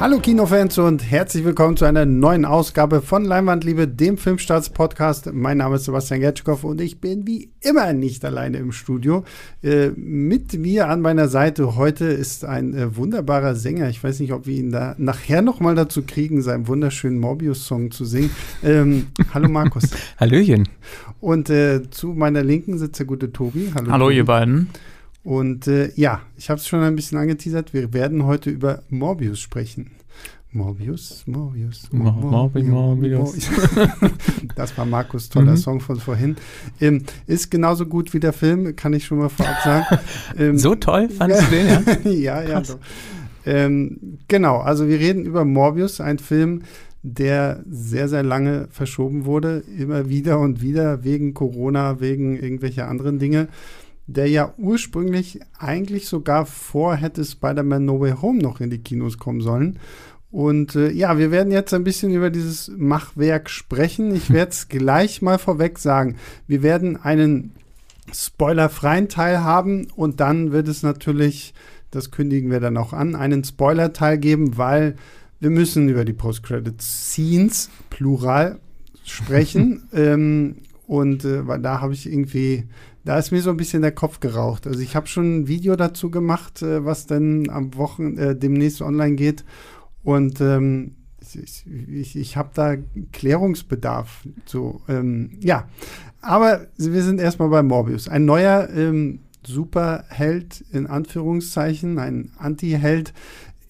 Hallo Kinofans und herzlich willkommen zu einer neuen Ausgabe von Leinwandliebe, dem Filmstarts-Podcast. Mein Name ist Sebastian Gertschkow und ich bin wie immer nicht alleine im Studio. Äh, mit mir an meiner Seite heute ist ein äh, wunderbarer Sänger. Ich weiß nicht, ob wir ihn da nachher noch mal dazu kriegen, seinen wunderschönen Morbius-Song zu singen. Ähm, hallo Markus. Hallöchen. Und äh, zu meiner Linken sitzt der gute Tobi. Hallo, Hallo Tobi. ihr beiden. Und äh, ja, ich habe es schon ein bisschen angeteasert. Wir werden heute über Morbius sprechen. Morbius, Morbius, Mor Morbius. Morbius. das war Markus toller mhm. Song von vorhin. Ähm, ist genauso gut wie der Film, kann ich schon mal vorab sagen. Ähm, so toll fandest du den, ja? ja, ja. Ähm, genau, also wir reden über Morbius, ein Film, der sehr, sehr lange verschoben wurde, immer wieder und wieder wegen Corona, wegen irgendwelcher anderen Dinge der ja ursprünglich eigentlich sogar vor hätte Spider-Man No Way Home noch in die Kinos kommen sollen. Und äh, ja, wir werden jetzt ein bisschen über dieses Machwerk sprechen. Ich werde es gleich mal vorweg sagen. Wir werden einen spoilerfreien Teil haben und dann wird es natürlich, das kündigen wir dann auch an, einen Spoiler-Teil geben, weil wir müssen über die Post-Credit-Scenes, plural, sprechen. ähm, und äh, weil da habe ich irgendwie da ist mir so ein bisschen der Kopf geraucht. Also ich habe schon ein Video dazu gemacht, äh, was dann am Wochen äh, demnächst online geht. Und ähm, ich, ich, ich habe da Klärungsbedarf. So, ähm, ja, aber wir sind erstmal bei Morbius. Ein neuer ähm, Superheld in Anführungszeichen, ein Anti-Held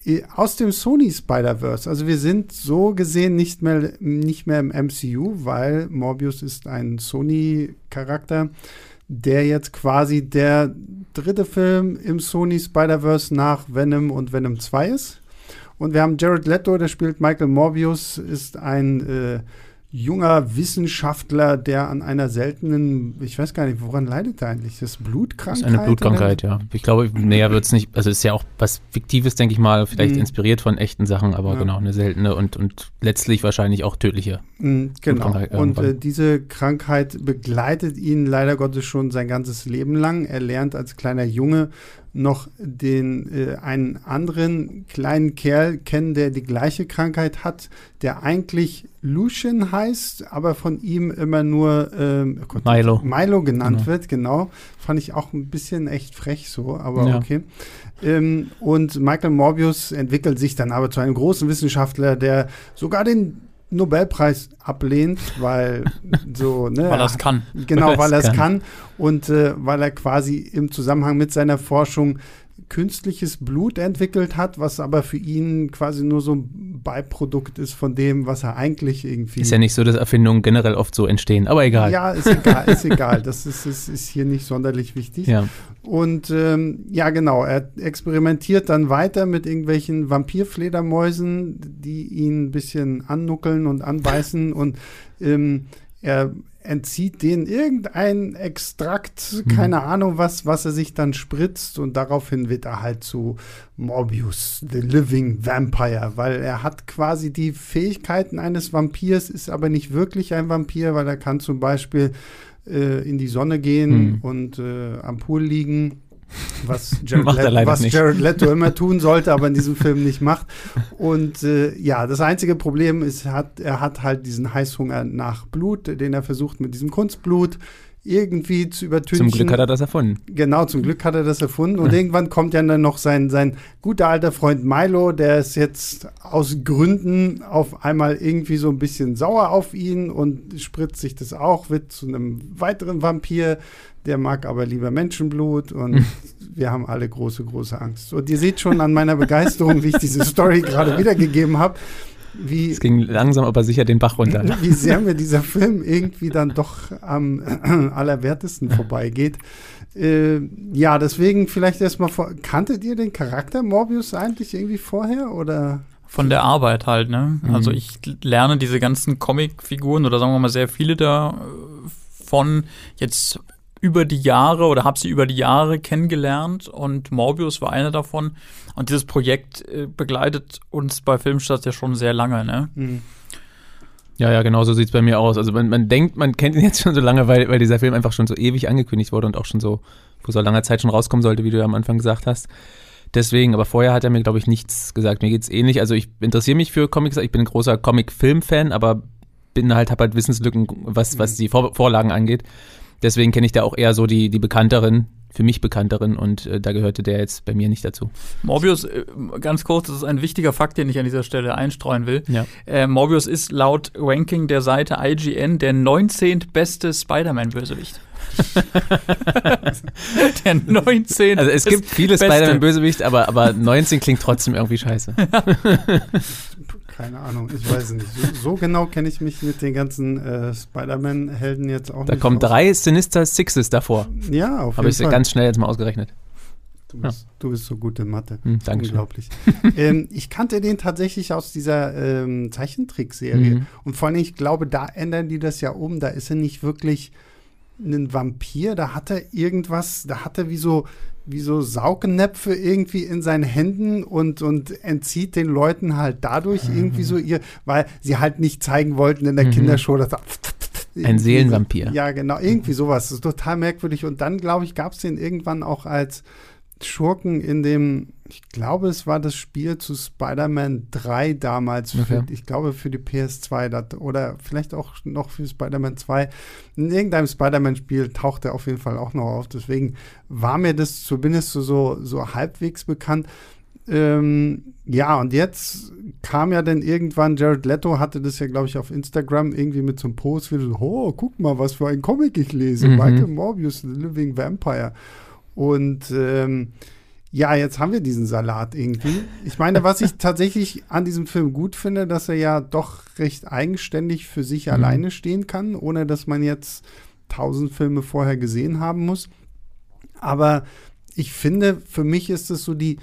äh, aus dem Sony Spider-Verse. Also wir sind so gesehen nicht mehr, nicht mehr im MCU, weil Morbius ist ein Sony-Charakter der jetzt quasi der dritte Film im Sony Spider-Verse nach Venom und Venom 2 ist. Und wir haben Jared Leto, der spielt Michael Morbius, ist ein äh, junger Wissenschaftler, der an einer seltenen, ich weiß gar nicht, woran leidet er eigentlich? Das ist Blutkrankheit? Das ist eine Blutkrankheit, oder? ja. Ich glaube, näher wird es nicht, also ist ja auch was Fiktives, denke ich mal, vielleicht mhm. inspiriert von echten Sachen, aber ja. genau, eine seltene und, und letztlich wahrscheinlich auch tödliche. Mhm, genau. Und äh, diese Krankheit begleitet ihn leider Gottes schon sein ganzes Leben lang. Er lernt als kleiner Junge noch den äh, einen anderen kleinen Kerl kennen, der die gleiche Krankheit hat, der eigentlich Lucian heißt, aber von ihm immer nur ähm, Gott, Milo. Milo genannt genau. wird, genau. Fand ich auch ein bisschen echt frech so, aber ja. okay. Ähm, und Michael Morbius entwickelt sich dann aber zu einem großen Wissenschaftler, der sogar den Nobelpreis ablehnt, weil so, ne? weil er es kann. Genau, weil er es kann. kann. Und äh, weil er quasi im Zusammenhang mit seiner Forschung künstliches Blut entwickelt hat, was aber für ihn quasi nur so ein Beiprodukt ist von dem, was er eigentlich irgendwie. Ist ja nicht so, dass Erfindungen generell oft so entstehen, aber egal. Ja, ist egal, ist egal. Das ist, ist, ist hier nicht sonderlich wichtig. Ja. Und ähm, ja, genau, er experimentiert dann weiter mit irgendwelchen Vampirfledermäusen, die ihn ein bisschen annuckeln und anbeißen und ähm, er entzieht denen irgendein Extrakt, mhm. keine Ahnung was, was er sich dann spritzt und daraufhin wird er halt zu Morbius, the living vampire, weil er hat quasi die Fähigkeiten eines Vampirs, ist aber nicht wirklich ein Vampir, weil er kann zum Beispiel äh, in die Sonne gehen mhm. und äh, am Pool liegen was Jared, Let was Jared Leto immer tun sollte, aber in diesem Film nicht macht. Und äh, ja, das einzige Problem ist, hat, er hat halt diesen Heißhunger nach Blut, den er versucht mit diesem Kunstblut irgendwie zu übertünchen. Zum Glück hat er das erfunden. Genau, zum Glück hat er das erfunden. Und irgendwann kommt ja dann noch sein, sein guter alter Freund Milo, der ist jetzt aus Gründen auf einmal irgendwie so ein bisschen sauer auf ihn und spritzt sich das auch, wird zu einem weiteren Vampir. Der mag aber lieber Menschenblut und wir haben alle große, große Angst. Und ihr seht schon an meiner Begeisterung, wie ich diese Story gerade wiedergegeben habe wie. Es ging langsam, aber sicher den Bach runter. Wie sehr mir dieser Film irgendwie dann doch am allerwertesten vorbeigeht. Äh, ja, deswegen vielleicht erstmal vor. Kanntet ihr den Charakter Morbius eigentlich irgendwie vorher oder? Von der Arbeit halt, ne? Mhm. Also ich lerne diese ganzen Comicfiguren oder sagen wir mal sehr viele davon jetzt über die Jahre oder habe sie über die Jahre kennengelernt und Morbius war einer davon. Und dieses Projekt äh, begleitet uns bei Filmstadt ja schon sehr lange, ne? Mhm. Ja, ja, genau so sieht es bei mir aus. Also man, man denkt, man kennt ihn jetzt schon so lange, weil, weil dieser Film einfach schon so ewig angekündigt wurde und auch schon so vor so langer Zeit schon rauskommen sollte, wie du ja am Anfang gesagt hast. Deswegen, aber vorher hat er mir, glaube ich, nichts gesagt. Mir geht's ähnlich. Also ich interessiere mich für Comics, ich bin ein großer Comic-Film-Fan, aber bin halt, habe halt Wissenslücken, was, was die Vor Vorlagen angeht. Deswegen kenne ich da auch eher so die, die bekannteren, für mich bekannteren und äh, da gehörte der jetzt bei mir nicht dazu. Morbius, äh, ganz kurz, das ist ein wichtiger Fakt, den ich an dieser Stelle einstreuen will. Ja. Äh, Morbius ist laut Ranking der Seite IGN der 19. beste Spider-Man-Bösewicht. der 19. Also es gibt viele. Spider-Man-Bösewicht, aber, aber 19 klingt trotzdem irgendwie scheiße. Keine Ahnung, ich weiß nicht. So, so genau kenne ich mich mit den ganzen äh, Spider-Man-Helden jetzt auch Da nicht. kommen aus. drei Sinister Sixes davor. Ja, auf Habe jeden ich Fall. ganz schnell jetzt mal ausgerechnet. Du bist, du bist so gut in Mathe. Hm. Unglaublich. ähm, ich kannte den tatsächlich aus dieser ähm, Zeichentrickserie. Mhm. Und vor allem, ich glaube, da ändern die das ja um. Da ist er nicht wirklich ein Vampir. Da hat er irgendwas, da hat er wie so, wie so Saugnäpfe irgendwie in seinen Händen und, und entzieht den Leuten halt dadurch irgendwie so ihr, weil sie halt nicht zeigen wollten in der Mhm. Kindershow, dass er Ein Seelenvampir. Ja, genau, irgendwie sowas. Das ist total merkwürdig. Und dann, glaube ich, gab es den irgendwann auch als Schurken in dem, ich glaube, es war das Spiel zu Spider-Man 3 damals, für, Okay. ich glaube für die PS2 das, oder vielleicht auch noch für Spider-Man 2. In irgendeinem Spider-Man-Spiel taucht er auf jeden Fall auch noch auf. Deswegen war mir das zumindest so, so, so halbwegs bekannt. Ähm, ja, und jetzt kam ja dann irgendwann, Jared Leto hatte das ja, glaube ich, auf Instagram irgendwie mit so einem Post, wie so, oh, guck mal, was für ein Comic ich lese. Mhm. Michael Morbius, The Living Vampire. Und ähm, ja, jetzt haben wir diesen Salat irgendwie. Ich meine, was ich tatsächlich an diesem Film gut finde, dass er ja doch recht eigenständig für sich Mhm. alleine stehen kann, ohne dass man jetzt tausend Filme vorher gesehen haben muss. Aber ich finde, für mich ist es so die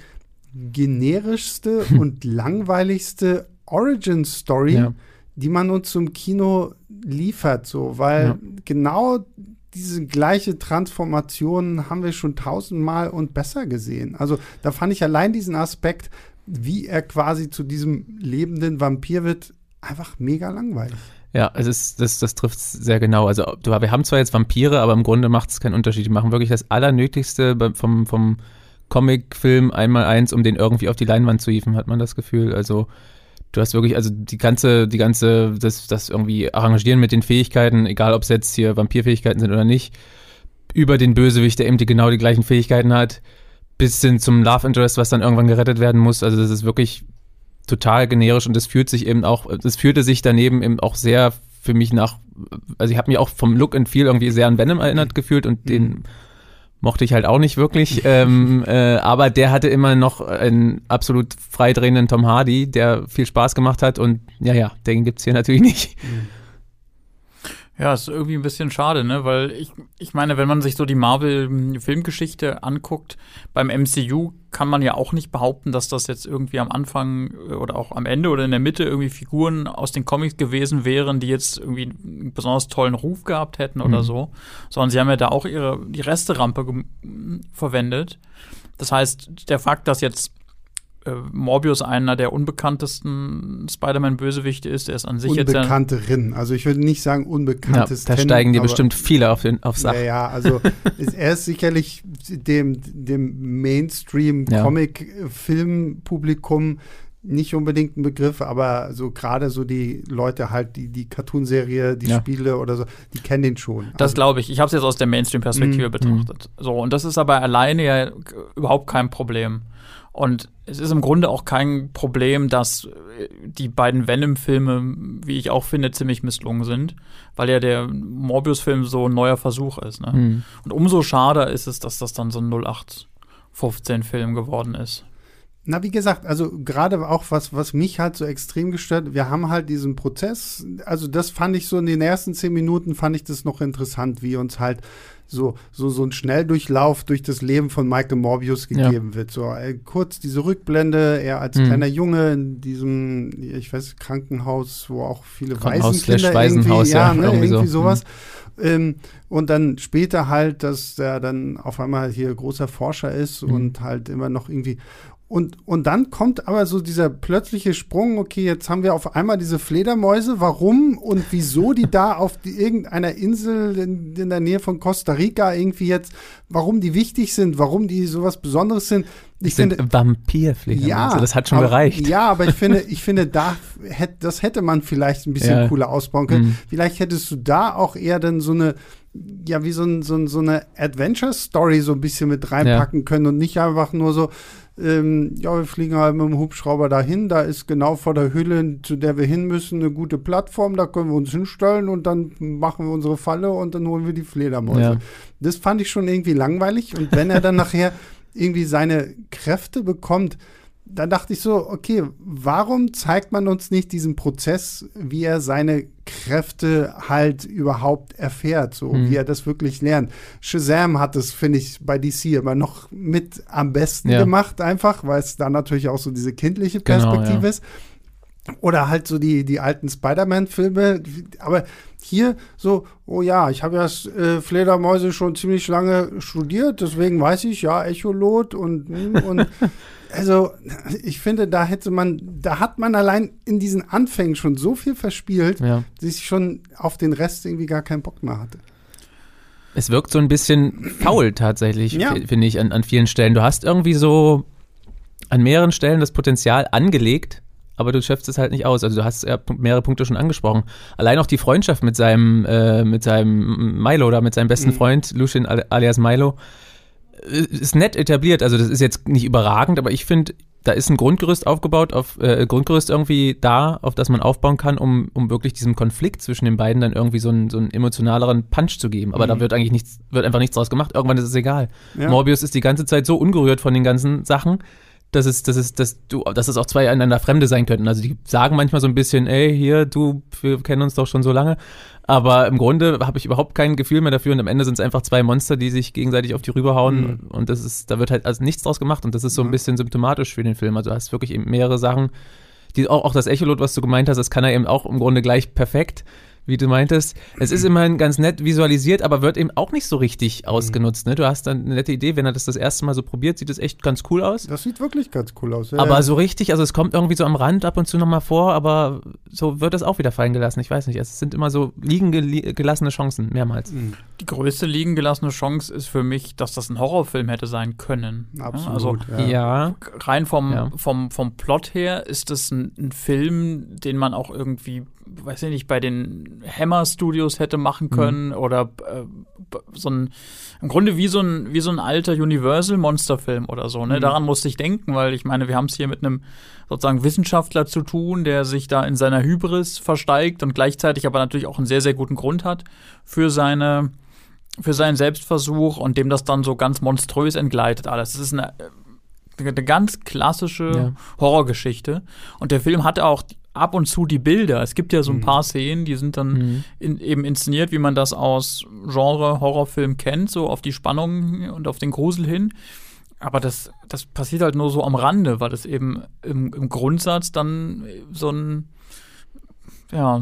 generischste und langweiligste Origin-Story, Ja. die man uns zum Kino liefert, so, weil Ja. genau diese gleiche Transformation haben wir schon tausendmal und besser gesehen. Also da fand ich allein diesen Aspekt, wie er quasi zu diesem lebenden Vampir wird, einfach mega langweilig. Ja, es ist, das, das trifft sehr genau. Also wir haben zwar jetzt Vampire, aber im Grunde macht es keinen Unterschied. Die machen wirklich das Allernötigste vom, vom Comicfilm einmal eins, um den irgendwie auf die Leinwand zu hieven, hat man das Gefühl. Also du hast wirklich, also die ganze, die ganze, das, das irgendwie Arrangieren mit den Fähigkeiten, egal ob es jetzt hier Vampirfähigkeiten sind oder nicht, über den Bösewicht, der eben die, genau die gleichen Fähigkeiten hat, bis hin zum Love Interest, was dann irgendwann gerettet werden muss. Also das ist wirklich total generisch und das fühlt sich eben auch, das fühlte sich daneben eben auch sehr für mich nach, also ich habe mich auch vom Look and Feel irgendwie sehr an Venom erinnert gefühlt und den mochte ich halt auch nicht wirklich, ähm, äh, aber der hatte immer noch einen absolut freidrehenden Tom Hardy, der viel Spaß gemacht hat und ja, ja, den gibt's hier natürlich nicht. Ja, ist irgendwie ein bisschen schade, ne? Weil ich, ich meine, wenn man sich so die Marvel-Filmgeschichte anguckt, beim MCU kann man ja auch nicht behaupten, dass das jetzt irgendwie am Anfang äh, oder auch am Ende oder in der Mitte irgendwie Figuren aus den Comics gewesen wären, die jetzt irgendwie einen besonders tollen Ruf gehabt hätten oder Mhm. so. Sondern sie haben ja da auch ihre die Resterampe verwendet. Das heißt, der Fakt, dass jetzt äh, Morbius einer der unbekanntesten Spider-Man-Bösewichte ist, der ist an sich jetzt ja Unbekannterin. Also ich würde nicht sagen Ja, unbekanntes da steigen dir bestimmt viele auf den, aufs Dach. Ja, ja, also ist, er ist sicherlich dem, dem Ja. Mainstream-Comic-Filmpublikum nicht unbedingt ein Begriff, aber so gerade so die Leute halt, die die Cartoonserie, die Ja. Spiele oder so, die kennen den schon. Das Also, glaube ich. Ich habe es jetzt aus der Mainstream-Perspektive Mhm. betrachtet. So, und das ist aber alleine ja überhaupt kein Problem. Und es ist im Grunde auch kein Problem, dass äh, die beiden Venom-Filme, wie ich auch finde, ziemlich misslungen sind, weil ja der Morbius-Film so ein neuer Versuch ist. Ne? Hm. Und umso schade ist es, dass das dann so ein 0815-Film geworden ist. Na, wie gesagt, also gerade auch was, was mich halt so extrem gestört, wir haben halt diesen Prozess, also das fand ich so in den ersten zehn Minuten fand ich das noch interessant, wie uns halt so, so, so ein Schnelldurchlauf durch das Leben von Michael Morbius Ja. gegeben wird. So äh, kurz diese Rückblende, er als Mhm. kleiner Junge in diesem, ich weiß, Krankenhaus, wo auch viele Waisenkinder irgendwie, ja, ja, ne, irgendwie irgendwie, so. sowas. Ähm, und dann später halt, dass er dann auf einmal hier großer Forscher ist Mhm. und halt immer noch irgendwie Und, und dann kommt aber so dieser plötzliche Sprung, okay, jetzt haben wir auf einmal diese Fledermäuse, warum und wieso die da auf die, irgendeiner Insel in, in, der Nähe von Costa Rica irgendwie jetzt, warum die wichtig sind, warum die sowas Besonderes sind. Ich sind finde, Vampirfledermäuse, ja, das hat schon aber, gereicht. Ja, aber ich finde, ich finde, da hätte, das hätte man vielleicht ein bisschen ja. cooler ausbauen können. Mhm. Vielleicht hättest du da auch eher dann so eine, ja, wie so, ein, so, ein, so eine Adventure-Story so ein bisschen mit reinpacken ja. können und nicht einfach nur so, ähm, ja, wir fliegen halt mit dem Hubschrauber dahin, da ist genau vor der Höhle, zu der wir hin müssen, eine gute Plattform, da können wir uns hinstellen und dann machen wir unsere Falle und dann holen wir die Fledermäuse. Ja. Das fand ich schon irgendwie langweilig und wenn er dann nachher irgendwie seine Kräfte bekommt, da dachte ich so, okay, warum zeigt man uns nicht diesen Prozess, wie er seine Kräfte halt überhaupt erfährt, so mhm. wie er das wirklich lernt. Shazam hat es, finde ich, bei DC immer noch mit am besten ja. gemacht, einfach, weil es da natürlich auch so diese kindliche Perspektive genau, ja. ist. Oder halt so die, die alten Spider-Man-Filme. Aber hier so, oh ja, ich habe ja äh, Fledermäuse schon ziemlich lange studiert, deswegen weiß ich, ja, Echolot und, und also ich finde, da hätte man, da hat man allein in diesen Anfängen schon so viel verspielt, ja. dass ich schon auf den Rest irgendwie gar keinen Bock mehr hatte. Es wirkt so ein bisschen faul tatsächlich, ja. finde ich, an, an vielen Stellen. Du hast irgendwie so an mehreren Stellen das Potenzial angelegt, aber du schöpfst es halt nicht aus. Also du hast ja mehrere Punkte schon angesprochen. Allein auch die Freundschaft mit seinem, äh, mit seinem Milo oder mit seinem besten mhm. Freund, Lucien alias Milo, ist nett etabliert. Also das ist jetzt nicht überragend, aber ich finde, da ist ein Grundgerüst aufgebaut, auf äh, Grundgerüst irgendwie da, auf das man aufbauen kann, um, um wirklich diesem Konflikt zwischen den beiden dann irgendwie so einen, so einen emotionaleren Punch zu geben. Aber mhm. da wird eigentlich nichts, wird einfach nichts draus gemacht. Irgendwann ist es egal. Ja. Morbius ist die ganze Zeit so ungerührt von den ganzen Sachen, dass es, dass es, dass du, dass es auch zwei einander Fremde sein könnten. Also die sagen manchmal so ein bisschen, ey, hier, du, wir kennen uns doch schon so lange. Aber im Grunde habe ich überhaupt kein Gefühl mehr dafür und am Ende sind es einfach zwei Monster, die sich gegenseitig auf die rüberhauen mhm. und das ist, da wird halt also nichts draus gemacht und das ist so ein bisschen symptomatisch für den Film. Also du hast wirklich eben mehrere Sachen, die auch, auch das Echolot, was du gemeint hast, das kann er eben auch im Grunde gleich perfekt wie du meintest. Es ist immerhin ganz nett visualisiert, aber wird eben auch nicht so richtig mhm. ausgenutzt. Ne? Du hast dann eine nette Idee, wenn er das das erste Mal so probiert, sieht es echt ganz cool aus. Das sieht wirklich ganz cool aus. Ja, aber so richtig, also es kommt irgendwie so am Rand ab und zu nochmal vor, aber so wird es auch wieder fallen gelassen. Ich weiß nicht, es sind immer so liegen gelassene Chancen, mehrmals. Mhm. Die größte liegen gelassene Chance ist für mich, dass das ein Horrorfilm hätte sein können. Absolut. Also, ja. Rein vom, ja. vom, vom Plot her ist es ein, ein Film, den man auch irgendwie weiß ich nicht, bei den Hammer Studios hätte machen können mhm. oder äh, so ein, im Grunde wie so ein, wie so ein alter Universal Monsterfilm oder so, ne? Mhm. Daran musste ich denken, weil ich meine, wir haben es hier mit einem sozusagen Wissenschaftler zu tun, der sich da in seiner Hybris versteigt und gleichzeitig aber natürlich auch einen sehr, sehr guten Grund hat für seine, für seinen Selbstversuch und dem das dann so ganz monströs entgleitet alles. Das ist eine, eine ganz klassische ja. Horrorgeschichte. Und der Film hatte auch ab und zu die Bilder. Es gibt ja so ein mhm. paar Szenen, die sind dann mhm. in, eben inszeniert, wie man das aus Genre Horrorfilm kennt, so auf die Spannung und auf den Grusel hin. Aber das, das passiert halt nur so am Rande, weil das eben im, im Grundsatz dann so ein ja,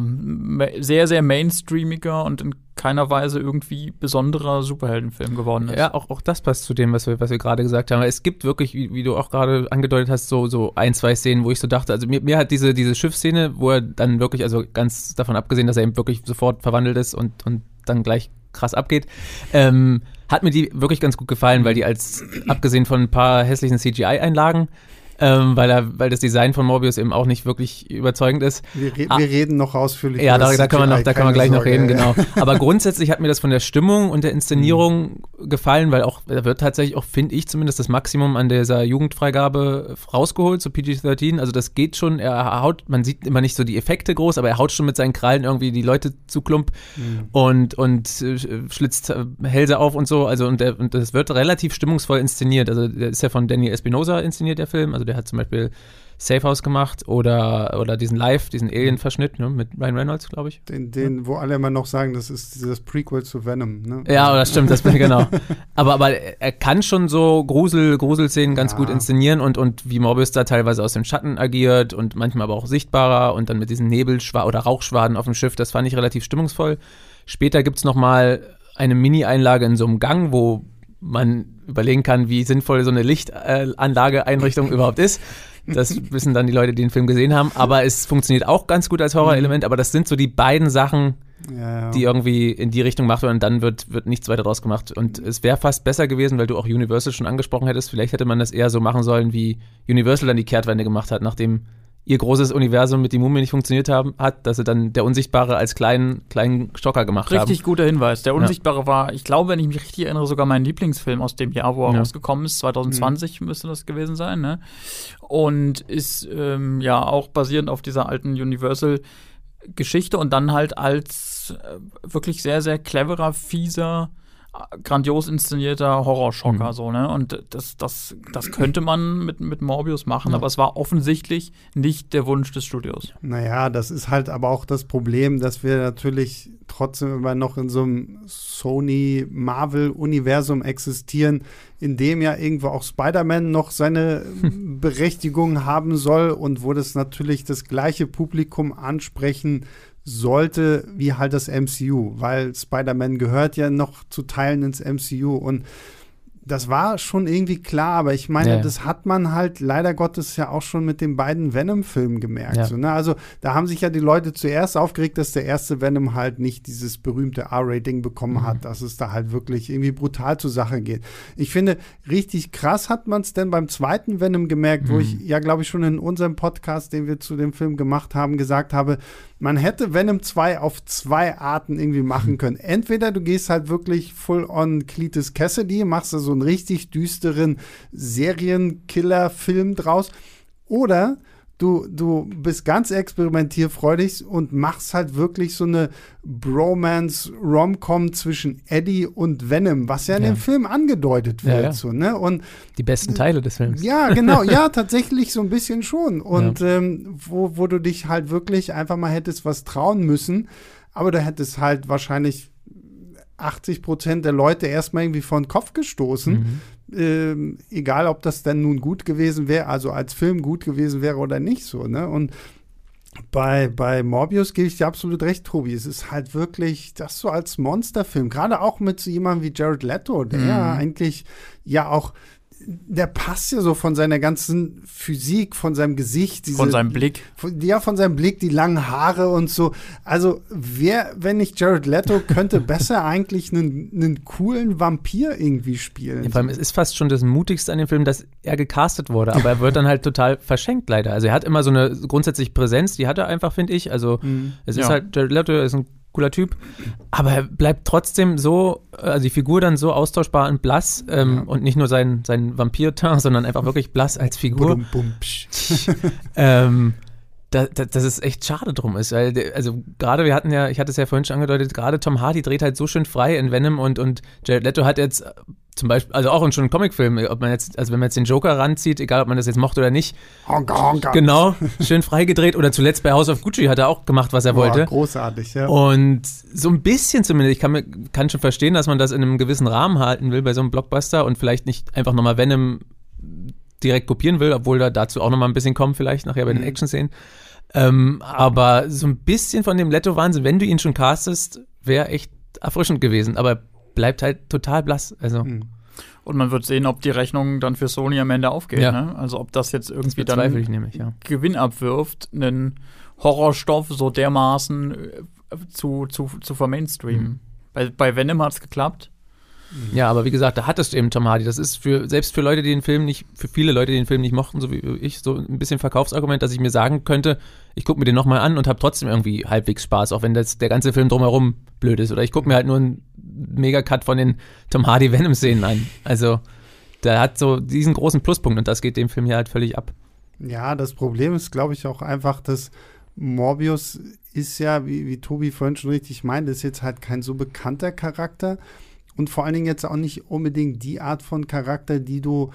sehr, sehr mainstreamiger und in keiner Weise irgendwie besonderer Superheldenfilm geworden ist. Ja, auch, auch das passt zu dem, was wir, was wir gerade gesagt haben. Es gibt wirklich, wie, wie du auch gerade angedeutet hast, so, so ein, zwei Szenen, wo ich so dachte, also mir, mir hat diese, diese Schiffsszene, wo er dann wirklich, also ganz davon abgesehen, dass er eben wirklich sofort verwandelt ist und, und dann gleich krass abgeht, ähm, hat mir die wirklich ganz gut gefallen, weil die als, abgesehen von ein paar hässlichen CGI-Einlagen, ähm, weil, er, weil das Design von Morbius eben auch nicht wirklich überzeugend ist. Wir, re ah, wir reden noch ausführlich. Ja, da, da, kann man noch, da kann man gleich Sorge, noch reden, ja. genau. Aber grundsätzlich hat mir das von der Stimmung und der Inszenierung mhm. gefallen, weil auch, da wird tatsächlich auch, finde ich zumindest, das Maximum an dieser Jugendfreigabe rausgeholt, so PG-13. Also das geht schon, er haut, man sieht immer nicht so die Effekte groß, aber er haut schon mit seinen Krallen irgendwie die Leute zu Klump mhm. und, und äh, schlitzt äh, Hälse auf und so. Also und, der, und das wird relativ stimmungsvoll inszeniert. Also der ist ja von Daniel Espinosa inszeniert, der Film. Also der hat zum Beispiel Safe House gemacht oder, oder diesen Live, diesen Alien-Verschnitt ne, mit Ryan Reynolds, glaube ich. Den, den, wo alle immer noch sagen, das ist dieses Prequel zu Venom. Ne? Ja, das stimmt, das bin genau. aber, aber er kann schon so Grusel, Gruselszenen ganz ja. gut inszenieren und, und wie Morbius da teilweise aus dem Schatten agiert und manchmal aber auch sichtbarer und dann mit diesen Nebelschwaden oder Rauchschwaden auf dem Schiff, das fand ich relativ stimmungsvoll. Später gibt es nochmal eine Mini-Einlage in so einem Gang, wo man überlegen kann, wie sinnvoll so eine Lichtanlageeinrichtung überhaupt ist. Das wissen dann die Leute, die den Film gesehen haben. Aber es funktioniert auch ganz gut als Horrorelement. Aber das sind so die beiden Sachen, Ja, ja. die irgendwie in die Richtung macht und dann wird, wird nichts weiter draus gemacht. Und es wäre fast besser gewesen, weil du auch Universal schon angesprochen hättest. Vielleicht hätte man das eher so machen sollen, wie Universal dann die Kehrtwende gemacht hat, nachdem ihr großes Universum mit die Mumie nicht funktioniert haben, hat, dass sie dann der Unsichtbare als kleinen, kleinen Stocker gemacht Richtig guter Hinweis. Der Ja. Unsichtbare war, ich glaube, wenn ich mich richtig erinnere, sogar mein Lieblingsfilm aus dem Jahr, wo er Ja. rausgekommen ist. 2020 müsste das gewesen sein, ne? Und ist ähm, ja auch basierend auf dieser alten Universal-Geschichte und dann halt als äh, wirklich sehr, sehr cleverer, fieser, grandios inszenierter Horrorschocker, Mhm. so, ne? Und das, das, das könnte man mit, mit Morbius machen, Ja. aber es war offensichtlich nicht der Wunsch des Studios. Naja, das ist halt aber auch das Problem, dass wir natürlich trotzdem immer noch in so einem Sony-Marvel-Universum existieren, in dem ja irgendwo auch Spider-Man noch seine Berechtigung haben soll und wo das natürlich das gleiche Publikum ansprechen sollte wie halt das MCU, weil Spider-Man gehört ja noch zu Teilen ins MCU und das war schon irgendwie klar, aber ich meine, Ja. das hat man halt leider Gottes ja auch schon mit den beiden Venom-Filmen gemerkt. Ja. So, ne? Also da haben sich ja die Leute zuerst aufgeregt, dass der erste Venom halt nicht dieses berühmte R-Rating bekommen Mhm. hat, dass es da halt wirklich irgendwie brutal zur Sache geht. Ich finde, richtig krass hat man es denn beim zweiten Venom gemerkt, wo Mhm. ich ja, glaube ich, schon in unserem Podcast, den wir zu dem Film gemacht haben, gesagt habe, man hätte Venom 2 auf zwei Arten irgendwie machen können. Entweder du gehst halt wirklich full on Cletus Cassidy, machst da so einen richtig düsteren Serienkiller-Film draus, oder du, du bist ganz experimentierfreudig und machst halt wirklich so eine Bromance-Rom-Com zwischen Eddie und Venom, was ja in Ja. dem Film angedeutet wird. Ja, ja. So, ne? Und Die besten Teile des Films. ja, genau, ja, tatsächlich so ein bisschen schon. Und ähm, wo, wo du dich halt wirklich einfach mal hättest was trauen müssen, aber du hättest halt wahrscheinlich 80 Prozent der Leute erstmal irgendwie vor den Kopf gestoßen. Mhm. Ähm, egal, ob das denn nun gut gewesen wäre, also als Film gut gewesen wäre oder nicht so, ne? Und bei, bei Morbius gebe ich dir absolut recht, Tobi. Es ist halt wirklich das so als Monsterfilm. Gerade auch mit so jemandem wie Jared Leto, der Mhm. ja eigentlich ja auch, der passt ja so von seiner ganzen Physik, von seinem Gesicht. Diese, Von seinem Blick. von, ja, von seinem Blick, die langen Haare und so. Also, wer, wenn nicht Jared Leto, könnte besser eigentlich einen, einen coolen Vampir irgendwie spielen. Ja, vor allem, es ist fast schon das Mutigste an dem Film, dass er gecastet wurde, aber er wird dann halt total verschenkt leider. Also er hat immer so eine grundsätzliche Präsenz, die hat er einfach, finde ich. Also Mhm. es ist Ja. halt, Jared Leto ist ein cooler Typ, aber er bleibt trotzdem so, also die Figur dann so austauschbar und blass ähm, Ja. und nicht nur sein, sein Vampir-Teint, sondern einfach wirklich blass als Figur. Bum, psch. ähm, da, da, dass es echt schade drum ist, weil, also gerade wir hatten ja, ich hatte es ja vorhin schon angedeutet, gerade Tom Hardy dreht halt so schön frei in Venom und, und Jared Leto hat jetzt äh, zum Beispiel, also auch in schon Comicfilm, ob man jetzt, also wenn man jetzt den Joker ranzieht, egal ob man das jetzt mochte oder nicht, Honka, honka. genau, schön frei gedreht oder zuletzt bei House of Gucci hat er auch gemacht, was er Boah, wollte. Großartig, ja. Und so ein bisschen zumindest, ich kann, kann schon verstehen, dass man das in einem gewissen Rahmen halten will bei so einem Blockbuster und vielleicht nicht einfach nochmal Venom direkt kopieren will, obwohl da dazu auch nochmal ein bisschen kommen, vielleicht nachher bei den Mhm. Action-Szenen. Ähm, aber so ein bisschen von dem Letto-Wahnsinn, wenn du ihn schon castest, wäre echt erfrischend gewesen, aber bleibt halt total blass. Also, Mhm. Und man wird sehen, ob die Rechnung dann für Sony am Ende aufgeht. Ja. Ne? Also ob das jetzt das irgendwie ich dann nämlich, ja. Gewinn abwirft, einen Horrorstoff so dermaßen äh, zu, zu, zu vermainstreamen. Mhm. Bei, bei Venom hat es geklappt. Ja, aber wie gesagt, da hattest du eben Tom Hardy. Das ist für, selbst für Leute, die den Film nicht, für viele Leute, die den Film nicht mochten, so wie ich, so ein bisschen Verkaufsargument, dass ich mir sagen könnte, ich gucke mir den nochmal an und habe trotzdem irgendwie halbwegs Spaß, auch wenn das, der ganze Film drumherum blöd ist. Oder ich gucke mir halt nur einen Megacut von den Tom Hardy Venom-Szenen an. Also, der hat so diesen großen Pluspunkt und das geht dem Film hier halt völlig ab. Ja, das Problem ist, glaube ich, auch einfach, dass Morbius ist ja, wie, wie Tobi vorhin schon richtig meinte, ist jetzt halt kein so bekannter Charakter und vor allen Dingen jetzt auch nicht unbedingt die Art von Charakter, die du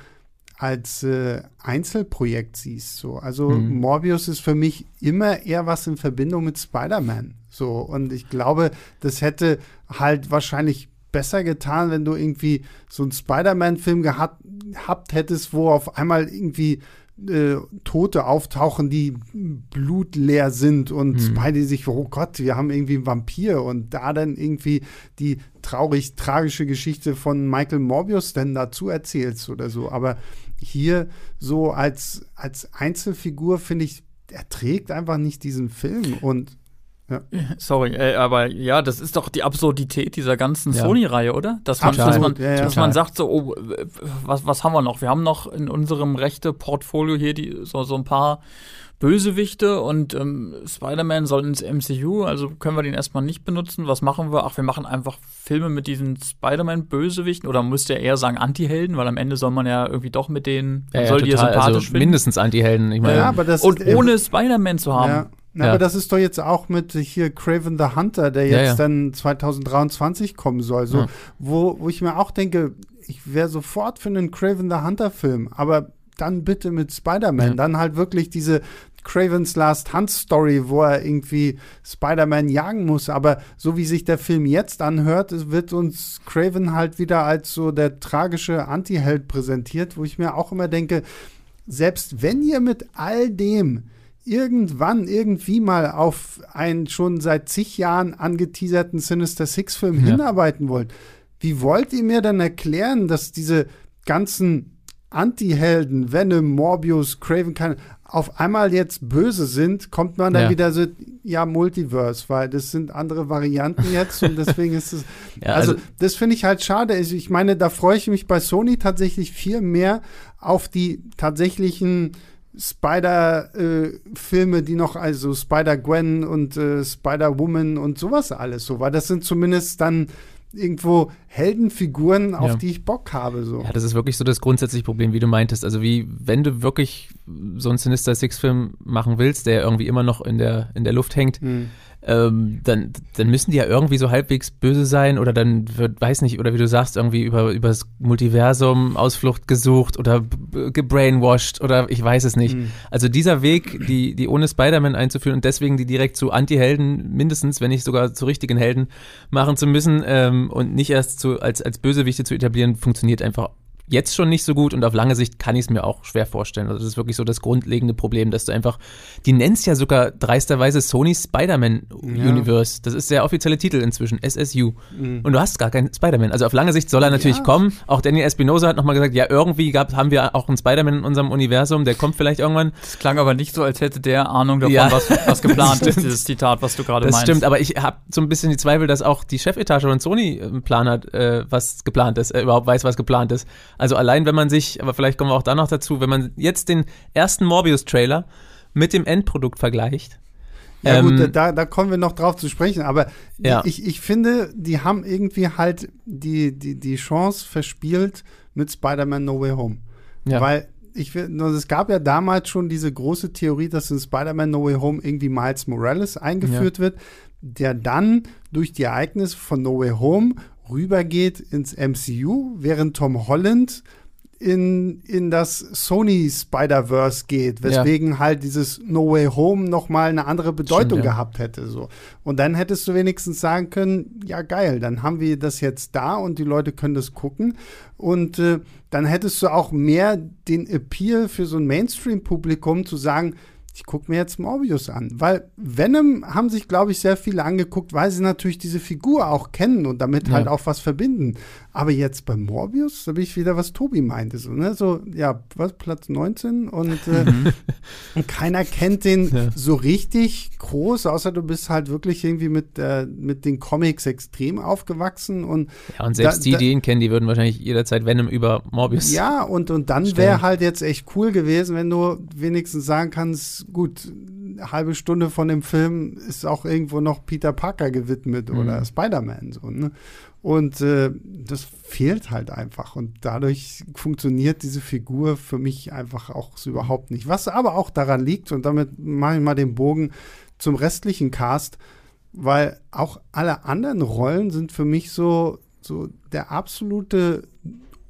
als äh, Einzelprojekt siehst. So. Also Mhm. Morbius ist für mich immer eher was in Verbindung mit Spider-Man. So. Und ich glaube, das hätte halt wahrscheinlich besser getan, wenn du irgendwie so einen Spider-Man-Film gehabt habt hättest, wo auf einmal irgendwie äh, Tote auftauchen, die blutleer sind und mhm. Spidey sich, oh Gott, wir haben irgendwie einen Vampir und da dann irgendwie die traurig tragische Geschichte von Michael Morbius dann dazu erzählst oder so. Aber hier so als, als Einzelfigur finde ich, er trägt einfach nicht diesen Film und ja. Sorry, äh, aber ja, das ist doch die Absurdität dieser ganzen ja. Sony-Reihe, oder? Dass man, dass man, ja, dass man sagt so, oh, was, was haben wir noch? Wir haben noch in unserem Rechte-Portfolio hier die, so, so ein paar Bösewichte und ähm, Spider-Man soll ins MCU, also können wir den erstmal nicht benutzen. Was machen wir? Ach, wir machen einfach Filme mit diesen Spider-Man-Bösewichten oder müsste er eher sagen Anti-Helden, weil am Ende soll man ja irgendwie doch mit denen, ja, soll ja, die sympathisch also finden. Mindestens Anti-Helden, ich meine. Ja, aber das und ohne Spider-Man zu haben. Ja. Na, ja. Aber das ist doch jetzt auch mit hier Craven the Hunter, der jetzt ja, ja. dann 2023 kommen soll. So, wo, wo ich mir auch denke, ich wäre sofort für einen Craven the Hunter Film, aber dann bitte mit Spider-Man. Dann halt wirklich diese Cravens Last Hunt Story, wo er irgendwie Spider-Man jagen muss. Aber so wie sich der Film jetzt anhört, wird uns Craven halt wieder als so der tragische Anti-Held präsentiert, wo ich mir auch immer denke, selbst wenn ihr mit all dem irgendwann irgendwie mal auf einen schon seit zig Jahren angeteaserten Sinister Six-Film ja. hinarbeiten wollt, wie wollt ihr mir dann erklären, dass diese ganzen Anti-Helden, Venom, Morbius, Craven, keine, auf einmal jetzt böse sind, kommt man dann ja. wieder so, ja, Multiverse, weil das sind andere Varianten jetzt und deswegen ist es, ja, also, also, das finde ich halt schade. Also ich meine, da freue ich mich bei Sony tatsächlich viel mehr auf die tatsächlichen Spider-Filme, äh, die noch, also Spider-Gwen und äh, Spider-Woman und sowas alles so, weil das sind zumindest dann irgendwo Heldenfiguren, auf ja. die ich Bock habe. So. Ja, das ist wirklich so das grundsätzliche Problem, wie du meintest. Also wie, wenn du wirklich so einen Sinister Six-Film machen willst, der irgendwie immer noch in der, in der Luft hängt, mhm ähm, dann, dann müssen die ja irgendwie so halbwegs böse sein oder dann wird, weiß nicht, oder wie du sagst, irgendwie über, über das Multiversum Ausflucht gesucht oder gebrainwashed oder ich weiß es nicht. Mhm. Also dieser Weg, die, die ohne Spider-Man einzuführen und deswegen die direkt zu Anti-Helden, mindestens, wenn nicht sogar zu richtigen Helden machen zu müssen ähm, und nicht erst zu, als, als Bösewichte zu etablieren, funktioniert einfach jetzt schon nicht so gut und auf lange Sicht kann ich es mir auch schwer vorstellen. Also das ist wirklich so das grundlegende Problem, dass du einfach, die nennst ja sogar dreisterweise Sony Spider-Man ja. Universe. Das ist der offizielle Titel inzwischen, SSU. Mhm. Und du hast gar keinen Spider-Man. Also auf lange Sicht soll er natürlich ja. kommen. Auch Daniel Espinosa hat nochmal gesagt, ja, irgendwie gab, haben wir auch einen Spider-Man in unserem Universum, der kommt vielleicht irgendwann. Das klang aber nicht so, als hätte der Ahnung davon, ja. was, was geplant ist, dieses Zitat, was du gerade meinst. Das stimmt, aber ich habe so ein bisschen die Zweifel, dass auch die Chefetage von Sony einen Plan hat, äh, was geplant ist, äh, überhaupt weiß, was geplant ist. Also allein, wenn man sich, aber vielleicht kommen wir auch da noch dazu, wenn man jetzt den ersten Morbius-Trailer mit dem Endprodukt vergleicht. Ja ähm, gut, da, da kommen wir noch drauf zu sprechen, aber ja. ich, ich finde, die haben irgendwie halt die, die, die Chance verspielt mit Spider-Man No Way Home. Ja. Weil ich es gab ja damals schon diese große Theorie, dass in Spider-Man No Way Home irgendwie Miles Morales eingeführt ja. wird, der dann durch die Ereignisse von No Way Home rübergeht ins MCU, während Tom Holland in, in das Sony Spider-Verse geht, weswegen ja. halt dieses No Way Home nochmal eine andere Bedeutung Stimmt, ja. gehabt hätte. So. Und dann hättest du wenigstens sagen können, ja geil, dann haben wir das jetzt da und die Leute können das gucken. Und äh, dann hättest du auch mehr den Appeal für so ein Mainstream-Publikum zu sagen, ich gucke mir jetzt Morbius an. Weil Venom haben sich, glaube ich, sehr viele angeguckt, weil sie natürlich diese Figur auch kennen und damit ja. halt auch was verbinden. Aber jetzt bei Morbius, da bin ich wieder, was Tobi meinte. So, ne? so ja, was, Platz 19 und, äh, mhm. und keiner kennt den ja. so richtig groß, außer du bist halt wirklich irgendwie mit, äh, mit den Comics extrem aufgewachsen. Und ja, und selbst da, die, die ihn kennen, die würden wahrscheinlich jederzeit Venom über Morbius. Ja, und, und dann wäre halt jetzt echt cool gewesen, wenn du wenigstens sagen kannst, gut, eine halbe Stunde von dem Film ist auch irgendwo noch Peter Parker gewidmet mhm. oder Spider-Man. So, ne? Und äh, das fehlt halt einfach. Und dadurch funktioniert diese Figur für mich einfach auch so überhaupt nicht. Was aber auch daran liegt, und damit mache ich mal den Bogen zum restlichen Cast, weil auch alle anderen Rollen sind für mich so, so der absolute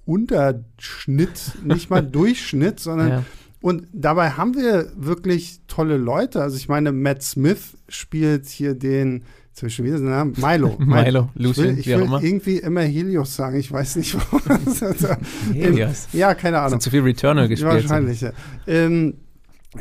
Unterschnitt, nicht mal Durchschnitt, sondern ja. Und dabei haben wir wirklich tolle Leute. Also ich meine, Matt Smith spielt hier den, schon wieder den Namen. Milo. Milo, Lucien, ich will, ich will irgendwie immer Helios sagen. Ich weiß nicht, warum. Helios. Ja, keine Ahnung. Sind zu viel Returnal gespielt. Wahrscheinlich, ja. Ähm,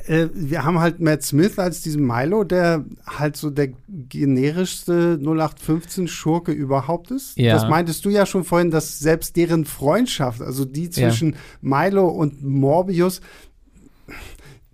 äh, wir haben halt Matt Smith als diesen Milo, der halt so der generischste 0815-Schurke überhaupt ist. Ja. Das meintest du ja schon vorhin, dass selbst deren Freundschaft, also die zwischen ja. Milo und Morbius,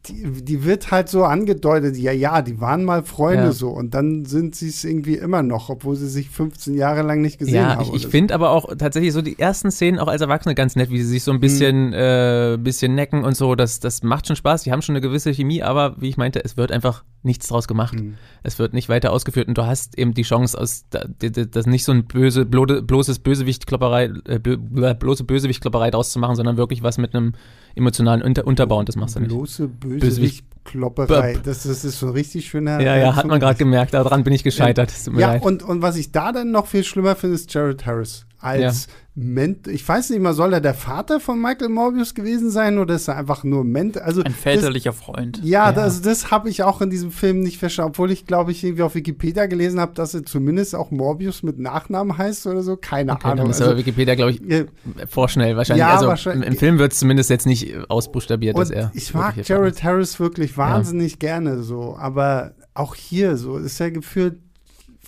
die, die, wird halt so angedeutet, ja, ja, die waren mal Freunde ja. so und dann sind sie es irgendwie immer noch, obwohl sie sich 15 Jahre lang nicht gesehen ja, haben. Ich, ich finde aber auch tatsächlich so die ersten Szenen auch als Erwachsene ganz nett, wie sie sich so ein bisschen, mhm. äh, bisschen necken und so, das, das macht schon Spaß, die haben schon eine gewisse Chemie, aber wie ich meinte, es wird einfach nichts draus gemacht. Mhm. Es wird nicht weiter ausgeführt und du hast eben die Chance, aus das nicht so ein böse, bloßes Bösewichtklopperei, äh, bloße Bösewichtklopperei draus zu machen, sondern wirklich was mit einem emotionalen Unter Unterbau und das machst du nicht. Bloße Bösewichtklopperei, das, das ist so ein richtig schöner. Ja, ja, hat man gerade gemerkt, daran bin ich gescheitert. Ja, und, und was ich da dann noch viel schlimmer finde, ist Jared Harris als ja. Ment ich weiß nicht mal, soll er der Vater von Michael Morbius gewesen sein oder ist er einfach nur Ment also ein väterlicher das, Freund. Ja, ja. das, das habe ich auch in diesem Film nicht verstanden, obwohl ich glaube ich irgendwie auf Wikipedia gelesen habe, dass er zumindest auch Morbius mit Nachnamen heißt oder so, keine okay, Ahnung. Dann ist also, aber Wikipedia glaube ich äh, vorschnell wahrscheinlich. Ja, also wahrscheinlich, im, Film wird es zumindest jetzt nicht ausbuchstabiert, dass er Ich mag Jared Harris wirklich wahnsinnig ja. gerne so, aber auch hier so ist er gefühlt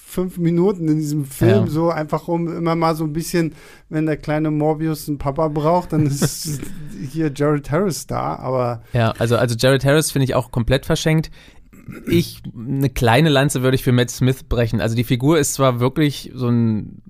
fünf Minuten in diesem Film, ja. so einfach um immer mal so ein bisschen, wenn der kleine Morbius einen Papa braucht, dann ist hier Jared Harris da, aber. Ja, also, also Jared Harris finde ich auch komplett verschenkt. Ich, eine kleine Lanze würde ich für Matt Smith brechen. Also die Figur ist zwar wirklich so ein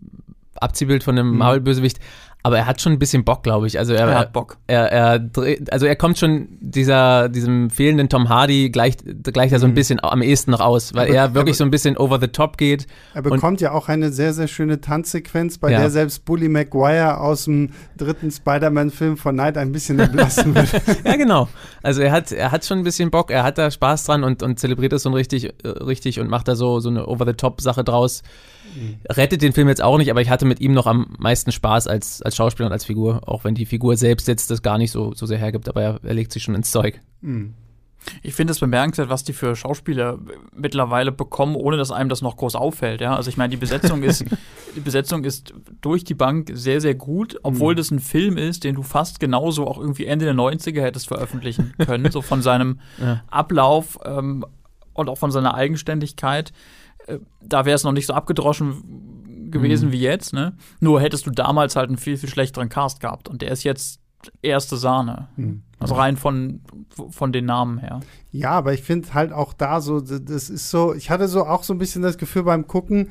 Abziehbild von einem mhm. Marvel-Bösewicht, aber er hat schon ein bisschen Bock, glaube ich. Also er, er hat Bock. Er, er, also er kommt schon dieser, diesem fehlenden Tom Hardy gleicht, gleicht er so ein mhm. bisschen am ehesten noch aus, weil er, er wirklich so ein bisschen over the top geht. Er bekommt ja auch eine sehr, sehr schöne Tanzsequenz, bei ja. der selbst Bully Maguire aus dem dritten Spider-Man-Film von Night ein bisschen entlassen wird. ja, genau. Also er hat, er hat schon ein bisschen Bock, er hat da Spaß dran und, und zelebriert das so richtig, äh, richtig und macht da so, so eine over the Rettet den Film jetzt auch nicht, aber ich hatte mit ihm noch am meisten Spaß als, als Schauspieler und als Figur, auch wenn die Figur selbst jetzt das gar nicht so, so sehr hergibt, aber er, er legt sich schon ins Zeug. Mhm. Ich finde es bemerkenswert, was die für Schauspieler mittlerweile bekommen, ohne dass einem das noch groß auffällt. Ja? Also ich meine, die Besetzung ist, die Besetzung ist durch die Bank sehr, sehr gut, obwohl mhm. das ein Film ist, den du fast genauso auch irgendwie Ende der 90er hättest veröffentlichen können, so von seinem ja. Ablauf ähm, und auch von seiner Eigenständigkeit. Äh, da wäre es noch nicht so abgedroschen gewesen mhm. wie jetzt, ne? Nur hättest du damals halt einen viel, viel schlechteren Cast gehabt. Und der ist jetzt erste Sahne. Mhm. Also rein von, von den Namen her. Ja, aber ich finde halt auch da so, das ist so, ich hatte so auch so ein bisschen das Gefühl beim Gucken,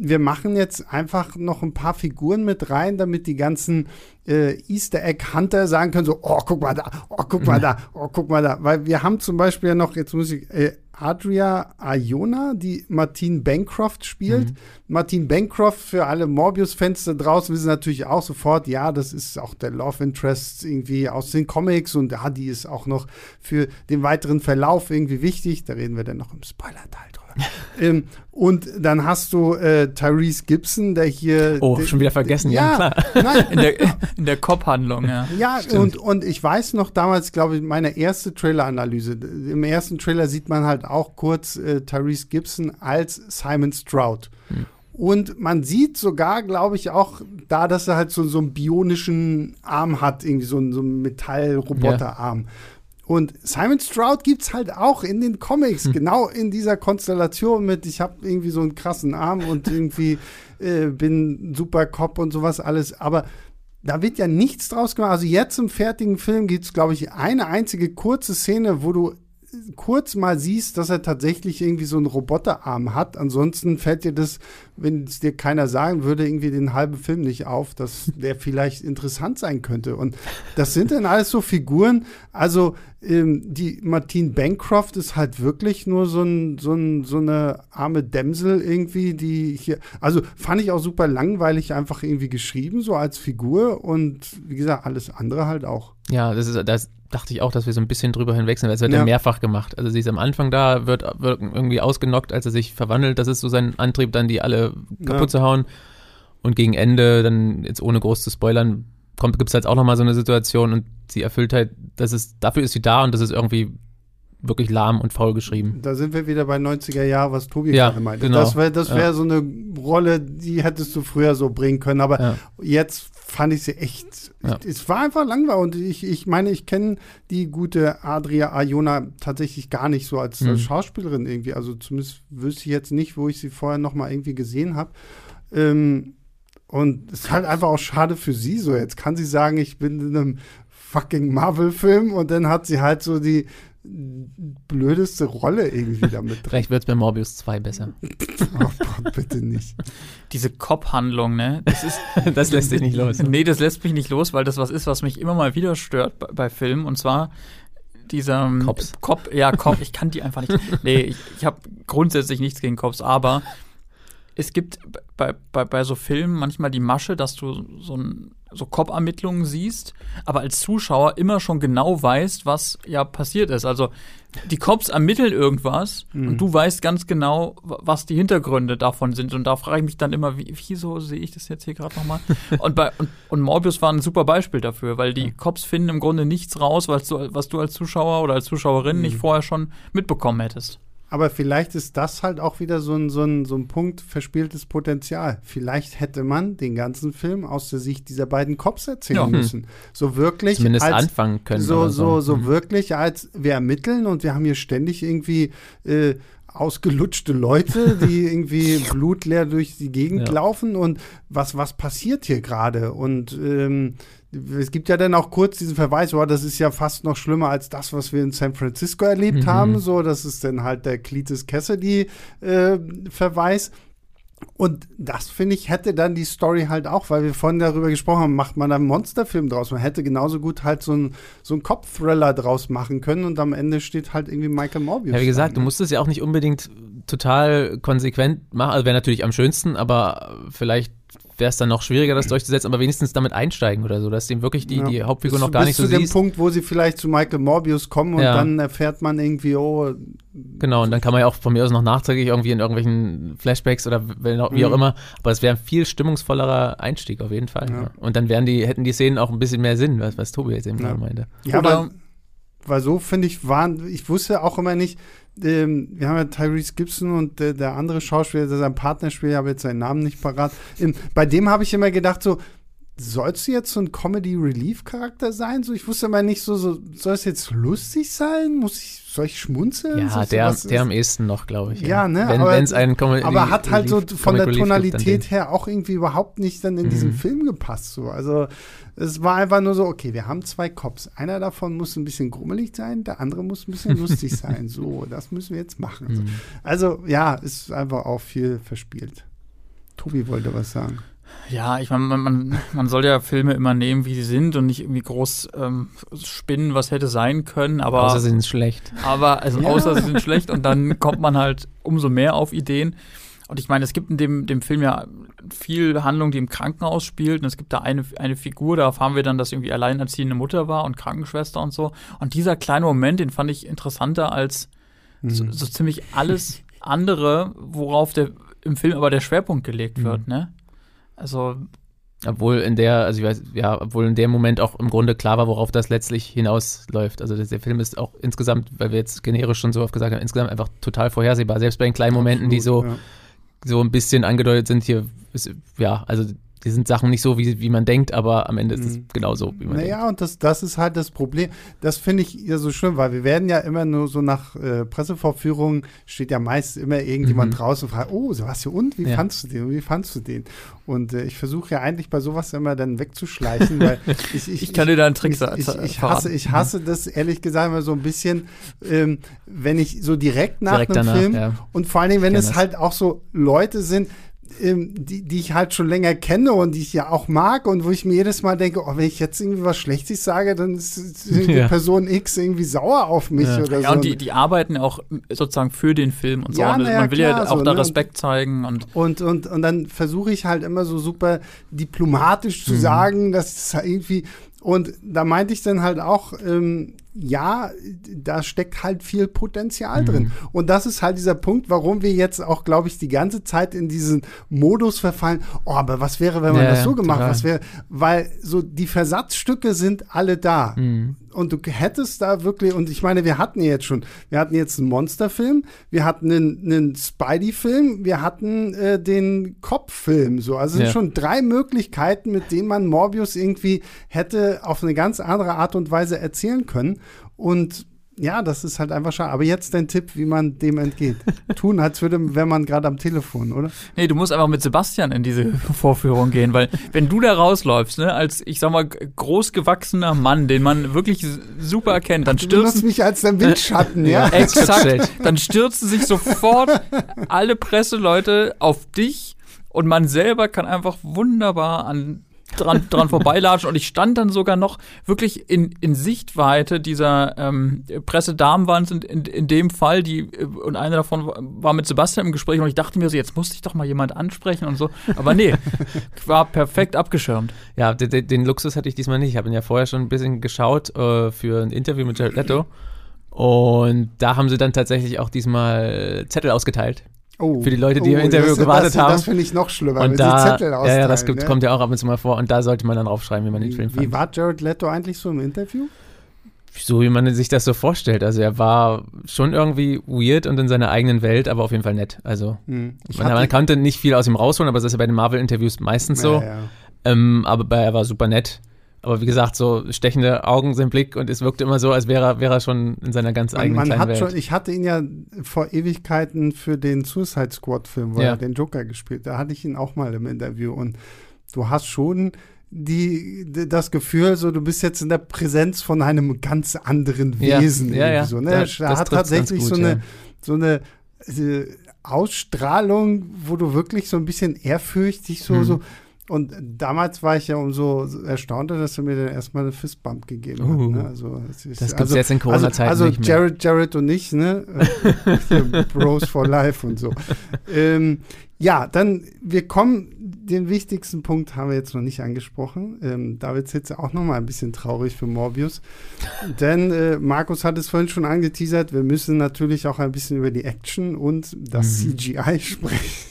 wir machen jetzt einfach noch ein paar Figuren mit rein, damit die ganzen äh, Easter Egg Hunter sagen können, so, oh, guck mal da, oh, guck mal da, oh, guck mal da. Weil wir haben zum Beispiel ja noch, jetzt muss ich, äh, Adria Iona, die Martine Bancroft spielt. Mhm. Martine Bancroft für alle Morbius-Fans da draußen wissen natürlich auch sofort, ja, das ist auch der Love Interest irgendwie aus den Comics und ja, die ist auch noch für den weiteren Verlauf irgendwie wichtig. Da reden wir dann noch im Spoiler-Teil drüber. ähm, und dann hast du äh, Tyrese Gibson, der hier. Oh, schon wieder vergessen, ja, ja klar. Nein. In der, in der Cop-Handlung, ja. Ja, und, und ich weiß noch damals, glaube ich, meine erste Trailer-Analyse. Im ersten Trailer sieht man halt auch kurz äh, Tyrese Gibson als Simon Stroud. Hm. Und man sieht sogar, glaube ich, auch da, dass er halt so, so einen bionischen Arm hat, irgendwie so, einen, so einen Metall-Roboterarm. Ja. Und Simon Stroud gibt es halt auch in den Comics, hm. genau in dieser Konstellation mit, ich habe irgendwie so einen krassen Arm und irgendwie äh, bin super Cop und sowas alles. Aber da wird ja nichts draus gemacht. Also jetzt im fertigen Film gibt es, glaube ich, eine einzige kurze Szene, wo du kurz mal siehst, dass er tatsächlich irgendwie so einen Roboterarm hat. Ansonsten fällt dir das, wenn es dir keiner sagen würde, irgendwie den halben Film nicht auf, dass der vielleicht interessant sein könnte. Und das sind dann alles so Figuren. Also ähm, die Martine Bancroft ist halt wirklich nur so, ein, so, ein, so eine arme Dämsel irgendwie, die hier, also fand ich auch super langweilig einfach irgendwie geschrieben, so als Figur. Und wie gesagt, alles andere halt auch. Ja, das ist, das, dachte ich auch, dass wir so ein bisschen drüber hinwechseln, weil es wird ja. ja mehrfach gemacht. Also sie ist am Anfang da, wird, wird irgendwie ausgenockt, als er sich verwandelt. Das ist so sein Antrieb, dann die alle kaputt ja. zu hauen. Und gegen Ende, dann jetzt ohne groß zu spoilern, gibt es halt auch nochmal so eine Situation und sie erfüllt halt, das ist, dafür ist sie da und das ist irgendwie wirklich lahm und faul geschrieben. Da sind wir wieder bei 90er Jahren, was Tobi Ja, gerade meinte. genau. Das wäre das wär Ja. so eine Rolle, die hättest du früher so bringen können. Aber Ja. jetzt fand ich sie echt. Ja. Es war einfach langweilig. Und ich, ich meine, ich kenne die gute Adria Arjona tatsächlich gar nicht so als, Mhm. als Schauspielerin irgendwie. Also zumindest wüsste ich jetzt nicht, wo ich sie vorher noch mal irgendwie gesehen habe. Ähm, und es ist halt einfach auch schade für sie so. Jetzt kann sie sagen, ich bin in einem fucking Marvel-Film und dann hat sie halt so die blödeste Rolle irgendwie damit drin. Vielleicht wird es bei Morbius 2 besser. Oh Gott, bitte nicht. Diese Cop-Handlung, ne? Das ist, Das lässt sich nicht los. nee, das lässt mich nicht los, weil das was ist, was mich immer mal wieder stört bei, bei Filmen. Und zwar dieser ähm, Cops. Cop, ja, Cop, ich kann die einfach nicht. Nee, ich, ich habe grundsätzlich nichts gegen Cops, aber es gibt bei, bei, bei so Filmen manchmal die Masche, dass du so, ein, so Cop-Ermittlungen siehst, aber als Zuschauer immer schon genau weißt, was ja passiert ist. Also die Cops ermitteln irgendwas Mhm. und du weißt ganz genau, wa- was die Hintergründe davon sind. Und da frage ich mich dann immer, wie, wieso sehe ich das jetzt hier gerade nochmal? und, bei, und, und Morbius war ein super Beispiel dafür, weil die Cops finden im Grunde nichts raus, was du, was du als Zuschauer oder als Zuschauerin Mhm. nicht vorher schon mitbekommen hättest. Aber vielleicht ist das halt auch wieder so ein, so, ein, so ein Punkt verspieltes Potenzial. Vielleicht hätte man den ganzen Film aus der Sicht dieser beiden Cops erzählen Ja. müssen. So wirklich Zumindest als, anfangen können. so, so, so Mhm. wirklich, als wir ermitteln und wir haben hier ständig irgendwie äh, ausgelutschte Leute, die irgendwie blutleer durch die Gegend Ja. laufen und was, was passiert hier gerade? Und ähm, es gibt ja dann auch kurz diesen Verweis, oh, das ist ja fast noch schlimmer als das, was wir in San Francisco erlebt Mhm. haben. So, das ist dann halt der Cletus Cassidy-Verweis. Und das, finde ich, hätte dann die Story halt auch, weil wir vorhin darüber gesprochen haben, macht man einen Monsterfilm draus. Man hätte genauso gut halt so einen so einen Cop-Thriller draus machen können und am Ende steht halt irgendwie Michael Morbius. Ja, wie gesagt, da, du ne? musst es ja auch nicht unbedingt total konsequent machen. Also wäre natürlich am schönsten, aber vielleicht wäre es dann noch schwieriger, das durchzusetzen, aber wenigstens damit einsteigen oder so, dass dem wirklich die, Ja. die Hauptfigur bis, noch gar bis nicht so zu dem siehst. Punkt, wo sie vielleicht zu Michael Morbius kommen und Ja. dann erfährt man irgendwie, oh, Genau, und dann kann man ja auch von mir aus noch nachträglich irgendwie in irgendwelchen Flashbacks oder wie auch Mhm. immer, aber es wäre ein viel stimmungsvollerer Einstieg auf jeden Fall. Ja. Und dann wären die, hätten die Szenen auch ein bisschen mehr Sinn, was, was Tobi jetzt eben Ja. gerade meinte. Ja, Oder- weil, weil so finde ich, waren, ich wusste auch immer nicht, ähm, wir haben ja Tyrese Gibson und äh, der andere Schauspieler, der sein Partner spielt, ich habe jetzt seinen Namen nicht parat. Ähm, bei dem habe ich immer gedacht, so, sollst du jetzt so ein Comedy-Relief-Charakter sein? So, ich wusste immer nicht so, so, soll es jetzt lustig sein? Muss ich, soll ich schmunzeln? Ja, So, der, der am ehesten noch, glaube ich. Ja, ne, Wenn aber- einen Comedy aber hat halt so von der Comic dann Tonalität her auch irgendwie überhaupt nicht dann in diesem Mhm. Film gepasst. So. Also es war einfach nur so, okay, wir haben zwei Cops. Einer davon muss ein bisschen grummelig sein, der andere muss ein bisschen lustig sein. So, das müssen wir jetzt machen. Mhm. Also ja, ist einfach auch viel verspielt. Tobi wollte was sagen. Ja, ich meine, man, man, man soll ja Filme immer nehmen, wie sie sind und nicht irgendwie groß ähm, spinnen, was hätte sein können, aber, Außer sie sind schlecht. aber also Ja. außer sie sind schlecht und dann kommt man halt umso mehr auf Ideen. Und ich meine, es gibt in dem, dem Film ja viel Handlung, die im Krankenhaus spielt. Und es gibt da eine, eine Figur, da erfahren wir dann, dass irgendwie alleinerziehende Mutter war und Krankenschwester und so. Und dieser kleine Moment, den fand ich interessanter als so, Mhm. so ziemlich alles andere, worauf der im Film aber der Schwerpunkt gelegt wird, ne? Also, Obwohl in der, also ich weiß, ja, obwohl in dem Moment auch im Grunde klar war, worauf das letztlich hinausläuft. Also der Film ist auch insgesamt, weil wir jetzt generisch schon so oft gesagt haben, insgesamt einfach total vorhersehbar. Selbst bei den kleinen Momenten, die so, Absolut, ja. so ein bisschen angedeutet sind, hier ist, ja, also die sind Sachen nicht so, wie, wie man denkt, aber am Ende ist es Mhm. genauso, wie man denkt. Naja, und das, das ist halt das Problem. Das finde ich ja so schlimm, weil wir werden ja immer nur so nach äh, Pressevorführungen, steht ja meist immer irgendjemand Mhm. draußen und fragt, oh, Sebastian, und wie Ja. fandst du den? Wie fandst du den? Und äh, ich versuche ja eigentlich bei sowas immer dann wegzuschleichen, weil ich, ich, ich kann dir da einen Trick ich, ich, ich, hasse, ich hasse das ehrlich gesagt immer so ein bisschen, ähm, wenn ich so direkt nach Direkt einem danach, Film ja. und vor allen Dingen, wenn es das. halt auch so Leute sind, ähm, die, die ich halt schon länger kenne und die ich ja auch mag und wo ich mir jedes Mal denke, oh, wenn ich jetzt irgendwie was Schlechtes sage, dann ist, irgendwie Ja. Person X irgendwie sauer auf mich Ja. oder Ja, so. und die, die arbeiten auch sozusagen für den Film und so. Ja, und ja, man will ja klar, auch so, da ne? Respekt zeigen und Und, und, und dann versuche ich halt immer so super diplomatisch Mhm. zu sagen, dass es halt irgendwie. Und da meinte ich dann halt auch, ähm, ja, da steckt halt viel Potenzial mhm. drin. Und das ist halt dieser Punkt, warum wir jetzt auch, glaube ich, die ganze Zeit in diesen Modus verfallen. Oh, aber was wäre, wenn man ja, das so gemacht? Total. Was wäre, weil so die Versatzstücke sind alle da. Mhm und du hättest da wirklich, und ich meine, wir hatten jetzt schon, wir hatten jetzt einen Monsterfilm, wir hatten einen, einen Spidey-Film, wir hatten äh, den Kopffilm, so. Also es ja. sind schon drei Möglichkeiten, mit denen man Morbius irgendwie hätte auf eine ganz andere Art und Weise erzählen können. Und ja, das ist halt einfach schade. Aber jetzt dein Tipp, wie man dem entgeht. Tun, als würde, wenn man gerade am Telefon, oder? Nee, du musst einfach mit Sebastian in diese Vorführung gehen, weil wenn du da rausläufst, ne, als, ich sag mal, großgewachsener Mann, den man wirklich super erkennt, dann stürzt. Du mich als dein Windschatten, ja? Exakt. Dann stürzen sich sofort alle Presseleute auf dich und man selber kann einfach wunderbar an dran, dran vorbeilatschen und ich stand dann sogar noch wirklich in, in Sichtweite dieser ähm, Pressedamen in, in, in dem Fall, die äh, und eine davon war mit Sebastian im Gespräch und ich dachte mir so, jetzt muss ich doch mal jemand ansprechen und so. Aber nee, war perfekt abgeschirmt. Ja, den, den Luxus hatte ich diesmal nicht. Ich habe ihn ja vorher schon ein bisschen geschaut äh, für ein Interview mit Jared Leto. Und da haben sie dann tatsächlich auch diesmal Zettel ausgeteilt. Oh, für die Leute, die oh, im Interview das, gewartet das, haben. Das finde ich noch schlimmer, und da, Zettel Ja, ja, das gibt, ne? kommt ja auch ab und zu mal vor. Und da sollte man dann draufschreiben, wie man den Film fand. Wie war Jared Leto eigentlich so im Interview? So wie man sich das so vorstellt. Also er war schon irgendwie weird und in seiner eigenen Welt, aber auf jeden Fall nett. Also hm. man, man, konnte nicht viel aus ihm rausholen, aber das ist ja bei den Marvel-Interviews meistens so. Ja, ja. Ähm, aber er war super nett. Aber wie gesagt, so stechende Augen sind Blick und es wirkte immer so, als wäre, wäre er schon in seiner ganz eigenen man, man hat Welt. Schon, ich hatte ihn ja vor Ewigkeiten für den Suicide Squad-Film, wo ja. er den Joker gespielt Da hatte ich ihn auch mal im Interview. Und du hast schon die, das Gefühl, so du bist jetzt in der Präsenz von einem ganz anderen Wesen. Ja, ja, ja. So, ne? Er hat tatsächlich gut, so eine, so eine äh, Ausstrahlung, wo du wirklich so ein bisschen ehrfürchtig so, hm. so und damals war ich ja umso erstaunter, dass er mir dann erstmal eine Fistbump gegeben uh, hat. Ne? Also, ist, das gibt es also, jetzt in Corona-Zeiten also, also Jared, Jared und ich, ne? Bros for Life und so. ähm, ja, dann, wir kommen, den wichtigsten Punkt haben wir jetzt noch nicht angesprochen. Ähm, da wird es jetzt auch noch mal ein bisschen traurig für Morbius. Denn äh, Markus hat es vorhin schon angeteasert, wir müssen natürlich auch ein bisschen über die Action und das mhm. CGI sprechen.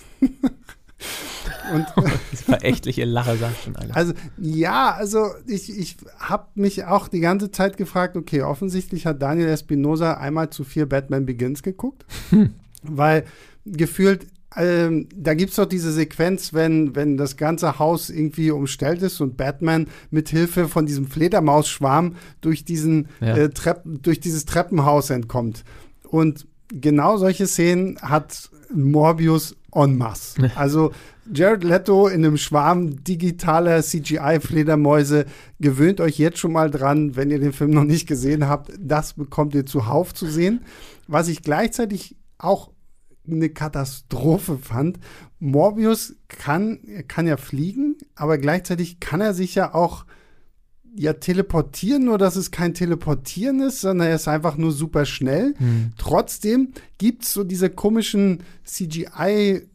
Und verächtliche Lache sagt schon alle. Also ja, also ich, ich habe mich auch die ganze Zeit gefragt, okay, offensichtlich hat Daniel Espinosa einmal zu vier Batman Begins geguckt, hm. weil gefühlt ähm, da gibt es doch diese Sequenz, wenn, wenn das ganze Haus irgendwie umstellt ist und Batman mit Hilfe von diesem Fledermausschwarm durch, diesen, ja. äh, Trepp, durch dieses Treppenhaus entkommt. Und genau solche Szenen hat Morbius en masse. Also Jared Leto in einem Schwarm digitaler CGI-Fledermäuse. Gewöhnt euch jetzt schon mal dran, wenn ihr den Film noch nicht gesehen habt. Das bekommt ihr zuhauf zu sehen. Was ich gleichzeitig auch eine Katastrophe fand. Morbius kann, kann ja fliegen, aber gleichzeitig kann er sich ja auch ja teleportieren, nur dass es kein Teleportieren ist, sondern er ist einfach nur super schnell. Hm. Trotzdem gibt es so diese komischen CGI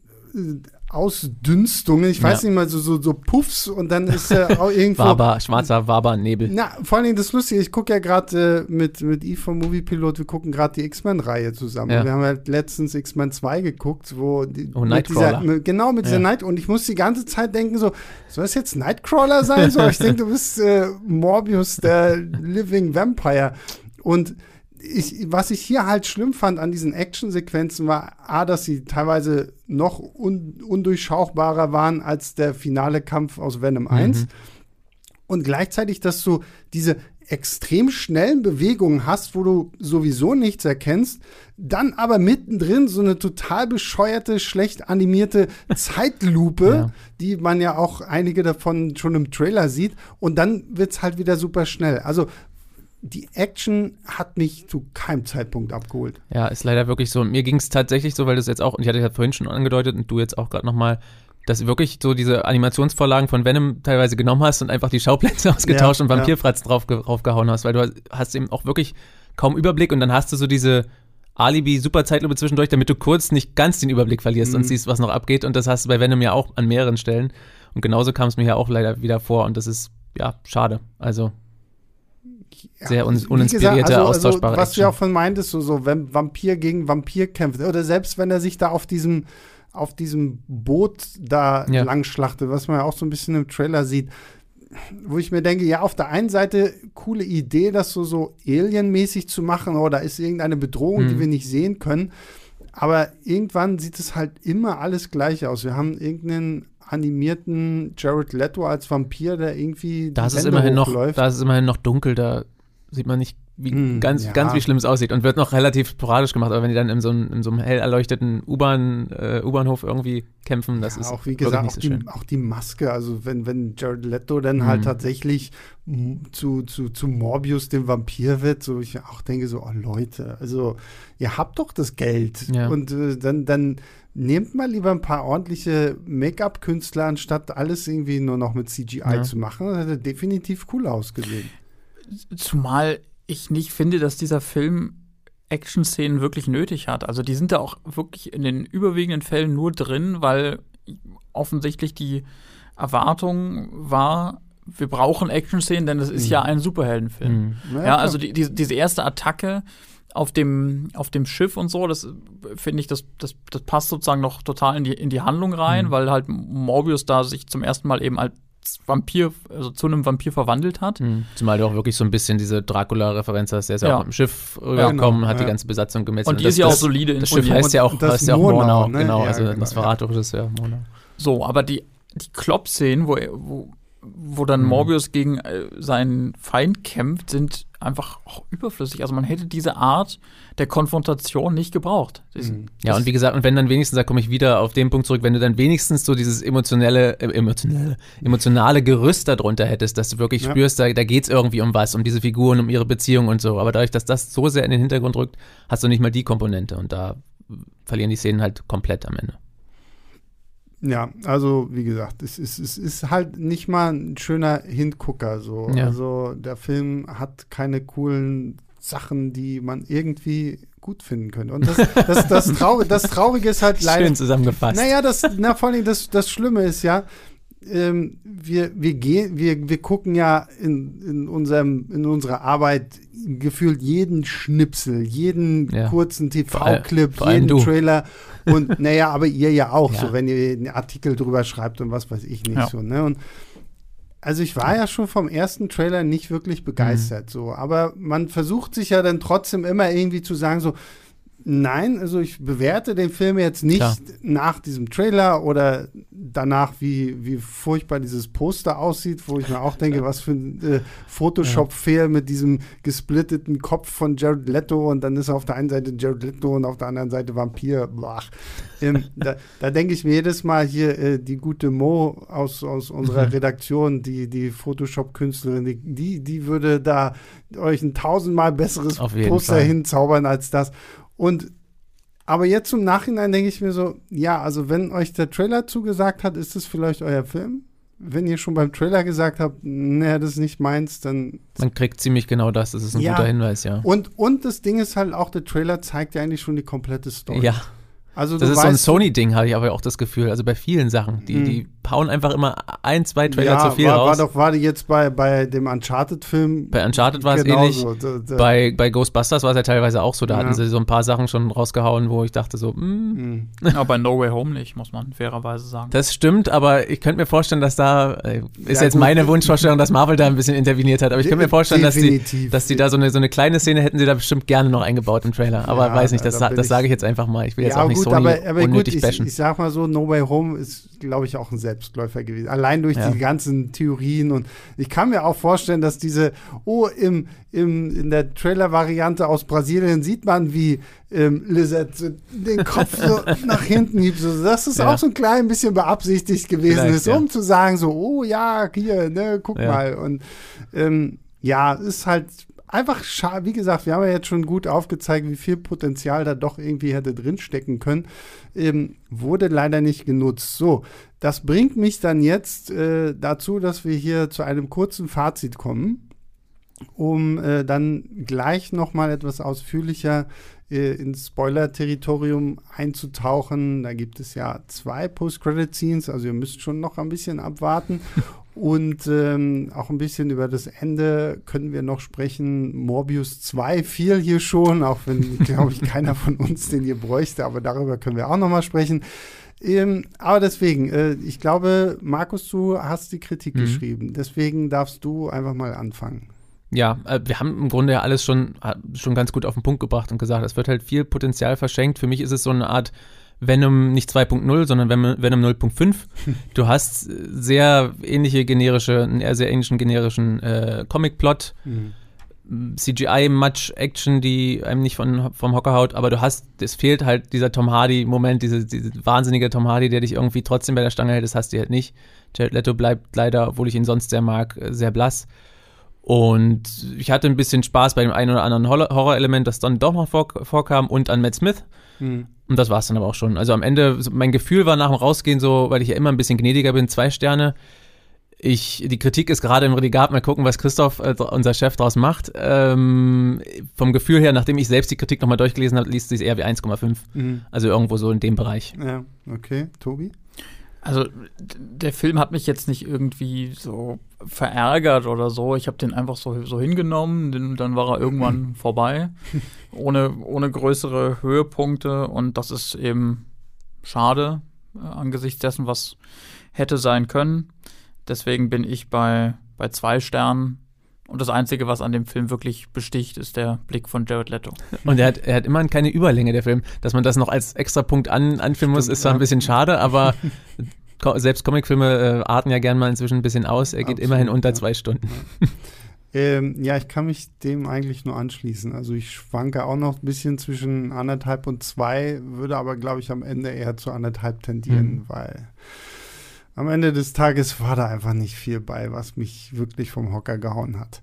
Ausdünstungen, ich weiß ja. nicht mal, so, so, so Puffs und dann ist er auch irgendwo. Waber, schwarzer Waber-Nebel. Na, vor allen Dingen das Lustige, ich gucke ja gerade äh, mit, mit Eve vom Moviepilot, wir gucken gerade die X-Men-Reihe zusammen. Ja. Wir haben halt letztens X-Men 2 geguckt, wo die, oh, Nightcrawler. Dieser, genau, mit ja. dieser Night und ich muss die ganze Zeit denken, so, soll es jetzt Nightcrawler sein? so, ich denke, du bist äh, Morbius, der Living Vampire. Und ich, was ich hier halt schlimm fand an diesen Actionsequenzen war, A, dass sie teilweise noch un, undurchschaubarer waren als der finale Kampf aus Venom 1. Mhm. Und gleichzeitig, dass du diese extrem schnellen Bewegungen hast, wo du sowieso nichts erkennst, dann aber mittendrin so eine total bescheuerte, schlecht animierte Zeitlupe, ja. die man ja auch einige davon schon im Trailer sieht, und dann wird es halt wieder super schnell. Also die Action hat mich zu keinem Zeitpunkt abgeholt. Ja, ist leider wirklich so. Mir ging es tatsächlich so, weil das jetzt auch, und ich hatte ja vorhin schon angedeutet und du jetzt auch gerade nochmal, dass du wirklich so diese Animationsvorlagen von Venom teilweise genommen hast und einfach die Schauplätze ausgetauscht ja, und Vampirfratz ja. drauf, draufgehauen hast, weil du hast eben auch wirklich kaum Überblick und dann hast du so diese Alibi-Super-Zeitlupe zwischendurch, damit du kurz nicht ganz den Überblick verlierst mhm. und siehst, was noch abgeht. Und das hast du bei Venom ja auch an mehreren Stellen. Und genauso kam es mir ja auch leider wieder vor und das ist, ja, schade. Also sehr un uninspirierte, gesagt, also, austauschbare also, Was Action. du auch von meintest, so, so wenn Vampir gegen Vampir kämpft, oder selbst wenn er sich da auf diesem auf diesem Boot da ja. langschlachtet, was man ja auch so ein bisschen im Trailer sieht, wo ich mir denke, ja, auf der einen Seite coole Idee, das so, so Alien-mäßig zu machen, oder ist irgendeine Bedrohung, mhm. die wir nicht sehen können. Aber irgendwann sieht es halt immer alles gleich aus. Wir haben irgendeinen animierten Jared Leto als Vampir, der irgendwie. Da ist es immerhin noch, da ist es immerhin noch dunkel, da sieht man nicht wie hm, ganz, ja. ganz wie schlimm es aussieht und wird noch relativ sporadisch gemacht. Aber wenn die dann in so, einem, in so einem hell erleuchteten U-Bahn, äh, U-Bahnhof irgendwie kämpfen, das ja, ist auch wie gesagt auch, so die, auch, die, Maske. Also wenn wenn Jared Leto dann mhm. halt tatsächlich zu, zu, zu Morbius dem Vampir wird, so ich auch denke so, oh Leute, also ihr habt doch das Geld ja. und äh, dann dann nehmt mal lieber ein paar ordentliche Make-up-Künstler, anstatt alles irgendwie nur noch mit CGI zu machen. Das hätte definitiv cool ausgesehen. Zumal ich nicht finde, dass dieser Film Action-Szenen wirklich nötig hat. Also die sind da auch wirklich in den überwiegenden Fällen nur drin, weil offensichtlich die Erwartung war, wir brauchen Action-Szenen, denn es ist mhm. ja ein Superheldenfilm. Mhm. Ja, ja, also die, die, diese erste Attacke auf dem, auf dem Schiff und so, das finde ich, das, das, das passt sozusagen noch total in die, in die Handlung rein, mhm. weil halt Morbius da sich zum ersten Mal eben als Vampir, also zu einem Vampir verwandelt hat. Mhm. Zumal du auch wirklich so ein bisschen diese Dracula-Referenz hast. Der ist ja, ja auch dem Schiff rübergekommen, ja, genau, hat die ganze Besatzung gemessen. Und die ist ja auch solide Das Schiff heißt ja auch, heißt ja auch Murnau, ne? genau. also genau, das Verrat-Regisseur Murnau. So, aber die, die Klopp-Szenen, wo, wo wo dann mhm. Morbius gegen äh, seinen Feind kämpft, sind einfach auch überflüssig. Also man hätte diese Art der Konfrontation nicht gebraucht. Das, mhm. Ja, und wie gesagt, und wenn dann wenigstens, da komme ich wieder auf den Punkt zurück, wenn du dann wenigstens so dieses emotionelle, äh, emotionelle, emotionale Gerüst darunter hättest, dass du wirklich ja. spürst, da, da geht es irgendwie um was, um diese Figuren, um ihre Beziehung und so. Aber dadurch, dass das so sehr in den Hintergrund rückt, hast du nicht mal die Komponente und da verlieren die Szenen halt komplett am Ende. Ja, also wie gesagt, es ist, es ist halt nicht mal ein schöner Hingucker. So. Ja. Also der Film hat keine coolen Sachen, die man irgendwie gut finden könnte. Und das, das, das, Traurig, das Traurige ist halt leider. Schön zusammengefasst. Naja, das, na, vor allem das, das Schlimme ist ja, ähm, wir, wir, gehen, wir, wir gucken ja in, in, unserem, in unserer Arbeit gefühlt jeden Schnipsel, jeden ja. kurzen TV-Clip, jeden du. Trailer. Und naja, aber ihr ja auch, ja. so wenn ihr einen Artikel drüber schreibt und was weiß ich nicht ja. so. Ne? Und also ich war ja schon vom ersten Trailer nicht wirklich begeistert, mhm. so, aber man versucht sich ja dann trotzdem immer irgendwie zu sagen, so, Nein, also ich bewerte den Film jetzt nicht Klar. nach diesem Trailer oder danach, wie, wie furchtbar dieses Poster aussieht, wo ich mir auch denke, was für ein äh, Photoshop-Fail mit diesem gesplitteten Kopf von Jared Leto und dann ist auf der einen Seite Jared Leto und auf der anderen Seite Vampir. Ähm, da, da denke ich mir jedes Mal hier äh, die gute Mo aus, aus unserer mhm. Redaktion, die, die Photoshop-Künstlerin, die, die, die würde da euch ein tausendmal besseres Poster Fall. hinzaubern als das. Und aber jetzt im Nachhinein denke ich mir so, ja, also wenn euch der Trailer zugesagt hat, ist es vielleicht euer Film. Wenn ihr schon beim Trailer gesagt habt, naja, das ist nicht meins, dann. Man kriegt ziemlich genau das, das ist ein ja. guter Hinweis, ja. Und, und das Ding ist halt auch, der Trailer zeigt ja eigentlich schon die komplette Story. Ja. Also das ist so ein Sony-Ding, habe ich aber auch das Gefühl. Also bei vielen Sachen. Die, die hm. hauen einfach immer ein, zwei Trailer ja, zu viel war, raus. War doch war jetzt bei, bei dem Uncharted-Film. Bei Uncharted war es ähnlich. Da, da. Bei, bei Ghostbusters war es ja teilweise auch so. Da ja. hatten sie so ein paar Sachen schon rausgehauen, wo ich dachte so, mm. Aber bei No Way Home nicht, muss man fairerweise sagen. Das stimmt, aber ich könnte mir vorstellen, dass da, äh, ist ja, jetzt gut. meine Wunschvorstellung, dass Marvel da ein bisschen interveniert hat. Aber ich könnte mir vorstellen, dass die, dass die da so eine, so eine kleine Szene hätten sie da bestimmt gerne noch eingebaut im Trailer. Aber weiß nicht, das, das sage ich jetzt einfach mal. Ich will jetzt auch nicht gut, Sony aber, aber gut, ich, bashen. Ich sag mal so, No Way Home ist, glaube ich, auch ein Selbstläufer gewesen. Allein durch ja. die ganzen Theorien und ich kann mir auch vorstellen, dass diese, oh, im, im, in der Trailer-Variante aus Brasilien sieht man, wie ähm, Lizard den Kopf so nach hinten hebt. So, dass es ja. auch so ein klein bisschen beabsichtigt gewesen Vielleicht, ist, um ja. zu sagen, so, oh ja, hier, ne, guck mal. Und ähm, ja, ist halt einfach schade. Wie gesagt, wir haben ja jetzt schon gut aufgezeigt, wie viel Potenzial da doch irgendwie hätte drinstecken können. Ähm, wurde leider nicht genutzt. So, das bringt mich dann jetzt äh, dazu, dass wir hier zu einem kurzen Fazit kommen, um äh, dann gleich noch mal etwas ausführlicher äh, ins Spoiler-Territorium einzutauchen. Da gibt es ja zwei Post-Credit-Scenes, also ihr müsst schon noch ein bisschen abwarten. Und ähm, auch ein bisschen über das Ende können wir noch sprechen. Morbius 2 fiel hier schon, auch wenn, glaube ich, keiner von uns den hier bräuchte, aber darüber können wir auch noch mal sprechen. Ähm, aber deswegen, äh, ich glaube, Markus, du hast die Kritik mhm. geschrieben. Deswegen darfst du einfach mal anfangen. Ja, äh, wir haben im Grunde ja alles schon, schon ganz gut auf den Punkt gebracht und gesagt, es wird halt viel Potenzial verschenkt. Für mich ist es so eine Art Venom nicht 2.0, sondern Venom 0.5. Du hast sehr ähnliche generische, einen sehr ähnlichen generischen äh, Comic-Plot. Mhm. CGI, much Action, die einem nicht von, vom Hocker haut, aber du hast, es fehlt halt dieser Tom Hardy-Moment, diese, diese wahnsinnige Tom Hardy, der dich irgendwie trotzdem bei der Stange hält, das hast du halt nicht. Jared Leto bleibt leider, obwohl ich ihn sonst sehr mag, sehr blass. Und ich hatte ein bisschen Spaß bei dem einen oder anderen Horrorelement, das dann doch noch vor, vorkam und an Matt Smith. Mhm. Und das war es dann aber auch schon. Also am Ende, mein Gefühl war nach dem Rausgehen so, weil ich ja immer ein bisschen gnädiger bin, zwei Sterne. Ich, die Kritik ist gerade im Redigat, mal gucken, was Christoph, äh, unser Chef, daraus macht. Ähm, vom Gefühl her, nachdem ich selbst die Kritik nochmal durchgelesen habe, liest sich eher wie 1,5. Mhm. Also irgendwo so in dem Bereich. Ja, okay. Tobi? Also der Film hat mich jetzt nicht irgendwie so verärgert oder so. Ich habe den einfach so, so hingenommen, den, dann war er irgendwann vorbei, ohne, ohne größere Höhepunkte. Und das ist eben schade äh, angesichts dessen, was hätte sein können. Deswegen bin ich bei, bei zwei Sternen. Und das Einzige, was an dem Film wirklich besticht, ist der Blick von Jared Leto. Und er hat, er hat immer keine Überlänge, der Film. Dass man das noch als extra Punkt an, anführen muss, ist zwar ja. ein bisschen schade, aber selbst Comicfilme äh, arten ja gern mal inzwischen ein bisschen aus. Er geht Absolut, immerhin unter ja. zwei Stunden. Ja. Ähm, ja, ich kann mich dem eigentlich nur anschließen. Also ich schwanke auch noch ein bisschen zwischen anderthalb und zwei, würde aber, glaube ich, am Ende eher zu anderthalb tendieren, mhm. weil am Ende des Tages war da einfach nicht viel bei, was mich wirklich vom Hocker gehauen hat.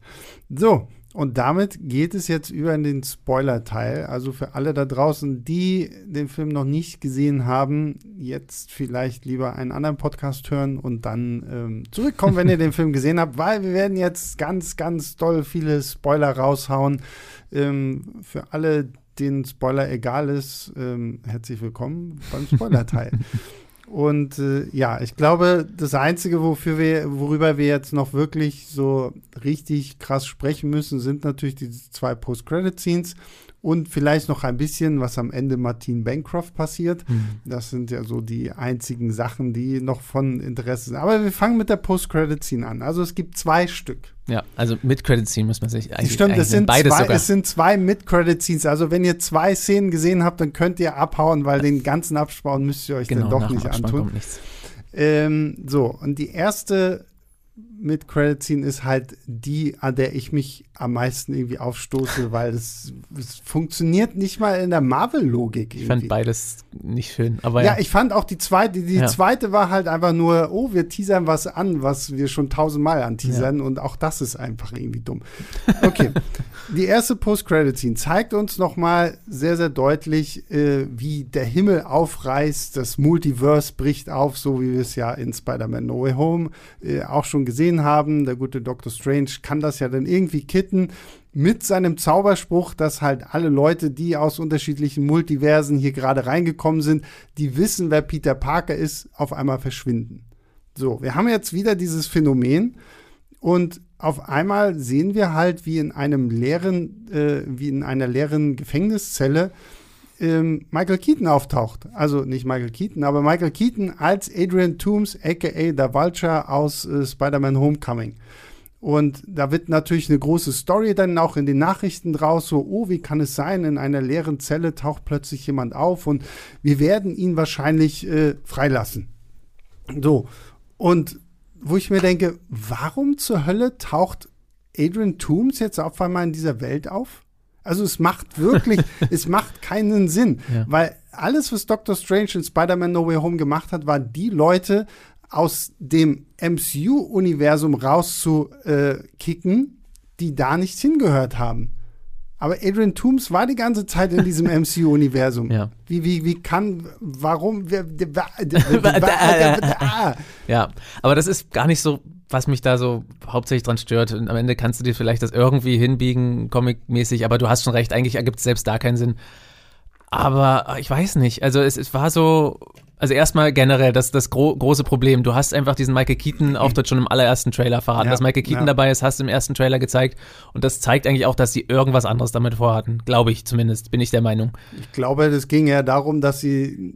So, und damit geht es jetzt über in den Spoiler-Teil. Also für alle da draußen, die den Film noch nicht gesehen haben, jetzt vielleicht lieber einen anderen Podcast hören und dann ähm, zurückkommen, wenn ihr den Film gesehen habt, weil wir werden jetzt ganz, ganz doll viele Spoiler raushauen. Ähm, für alle, denen Spoiler egal ist, ähm, herzlich willkommen beim Spoiler-Teil. Und äh, ja, ich glaube, das Einzige, wofür wir, worüber wir jetzt noch wirklich so richtig krass sprechen müssen, sind natürlich die zwei Post-Credit-Scenes und vielleicht noch ein bisschen, was am Ende Martin Bancroft passiert. Mhm. Das sind ja so die einzigen Sachen, die noch von Interesse sind. Aber wir fangen mit der Post-Credit-Scene an. Also es gibt zwei Stück. Ja, also mit Credit-Scene muss man sich eigentlich Stimmt, eigentlich es sind, beides zwei, sogar. es sind zwei mit Credit-Scenes. Also wenn ihr zwei Szenen gesehen habt, dann könnt ihr abhauen, weil den ganzen Abspann müsst ihr euch genau, dann doch nicht antun. Ähm, so, und die erste mit Credit Scene ist halt die, an der ich mich am meisten irgendwie aufstoße, weil es, es funktioniert nicht mal in der Marvel-Logik. Ich fand beides nicht schön. Aber ja, ja. ich fand auch die zweite, die ja. zweite war halt einfach nur, oh, wir teasern was an, was wir schon tausendmal anteasern ja. und auch das ist einfach irgendwie dumm. Okay, die erste Post-Credit-Scene zeigt uns nochmal sehr, sehr deutlich, äh, wie der Himmel aufreißt, das Multiverse bricht auf, so wie wir es ja in Spider-Man No Way Home äh, auch schon gesehen haben. Der gute Doctor Strange kann das ja dann irgendwie kitten mit seinem Zauberspruch, dass halt alle Leute, die aus unterschiedlichen Multiversen hier gerade reingekommen sind, die wissen, wer Peter Parker ist, auf einmal verschwinden. So, wir haben jetzt wieder dieses Phänomen und auf einmal sehen wir halt, wie in einem leeren, äh, wie in einer leeren Gefängniszelle ähm, Michael Keaton auftaucht. Also nicht Michael Keaton, aber Michael Keaton als Adrian Toomes, aka The Vulture aus äh, Spider-Man Homecoming. Und da wird natürlich eine große Story dann auch in den Nachrichten draus, so, oh, wie kann es sein, in einer leeren Zelle taucht plötzlich jemand auf und wir werden ihn wahrscheinlich äh, freilassen. So, und wo ich mir denke, warum zur Hölle taucht Adrian Toomes jetzt auf einmal in dieser Welt auf? Also es macht wirklich, es macht keinen Sinn, ja. weil alles, was Doctor Strange in Spider-Man No Way Home gemacht hat, war die Leute aus dem MCU-Universum rauszukicken, die da nicht hingehört haben. Aber Adrian Toomes war die ganze Zeit in diesem MCU-Universum. Ja. Wie, wie, wie kann, warum? ja, aber das ist gar nicht so, was mich da so hauptsächlich dran stört. Und am Ende kannst du dir vielleicht das irgendwie hinbiegen, comic-mäßig, aber du hast schon recht, eigentlich ergibt es selbst da keinen Sinn. Aber ich weiß nicht, also es, es war so, Also erstmal generell das, das gro große Problem. Du hast einfach diesen Michael Keaton-Auftritt schon im allerersten Trailer verraten. Ja, Dass Michael Keaton ja. dabei ist, hast du im ersten Trailer gezeigt. Und das zeigt eigentlich auch, dass sie irgendwas anderes damit vorhatten. Glaube ich zumindest, bin ich der Meinung. Ich glaube, das ging ja darum, dass sie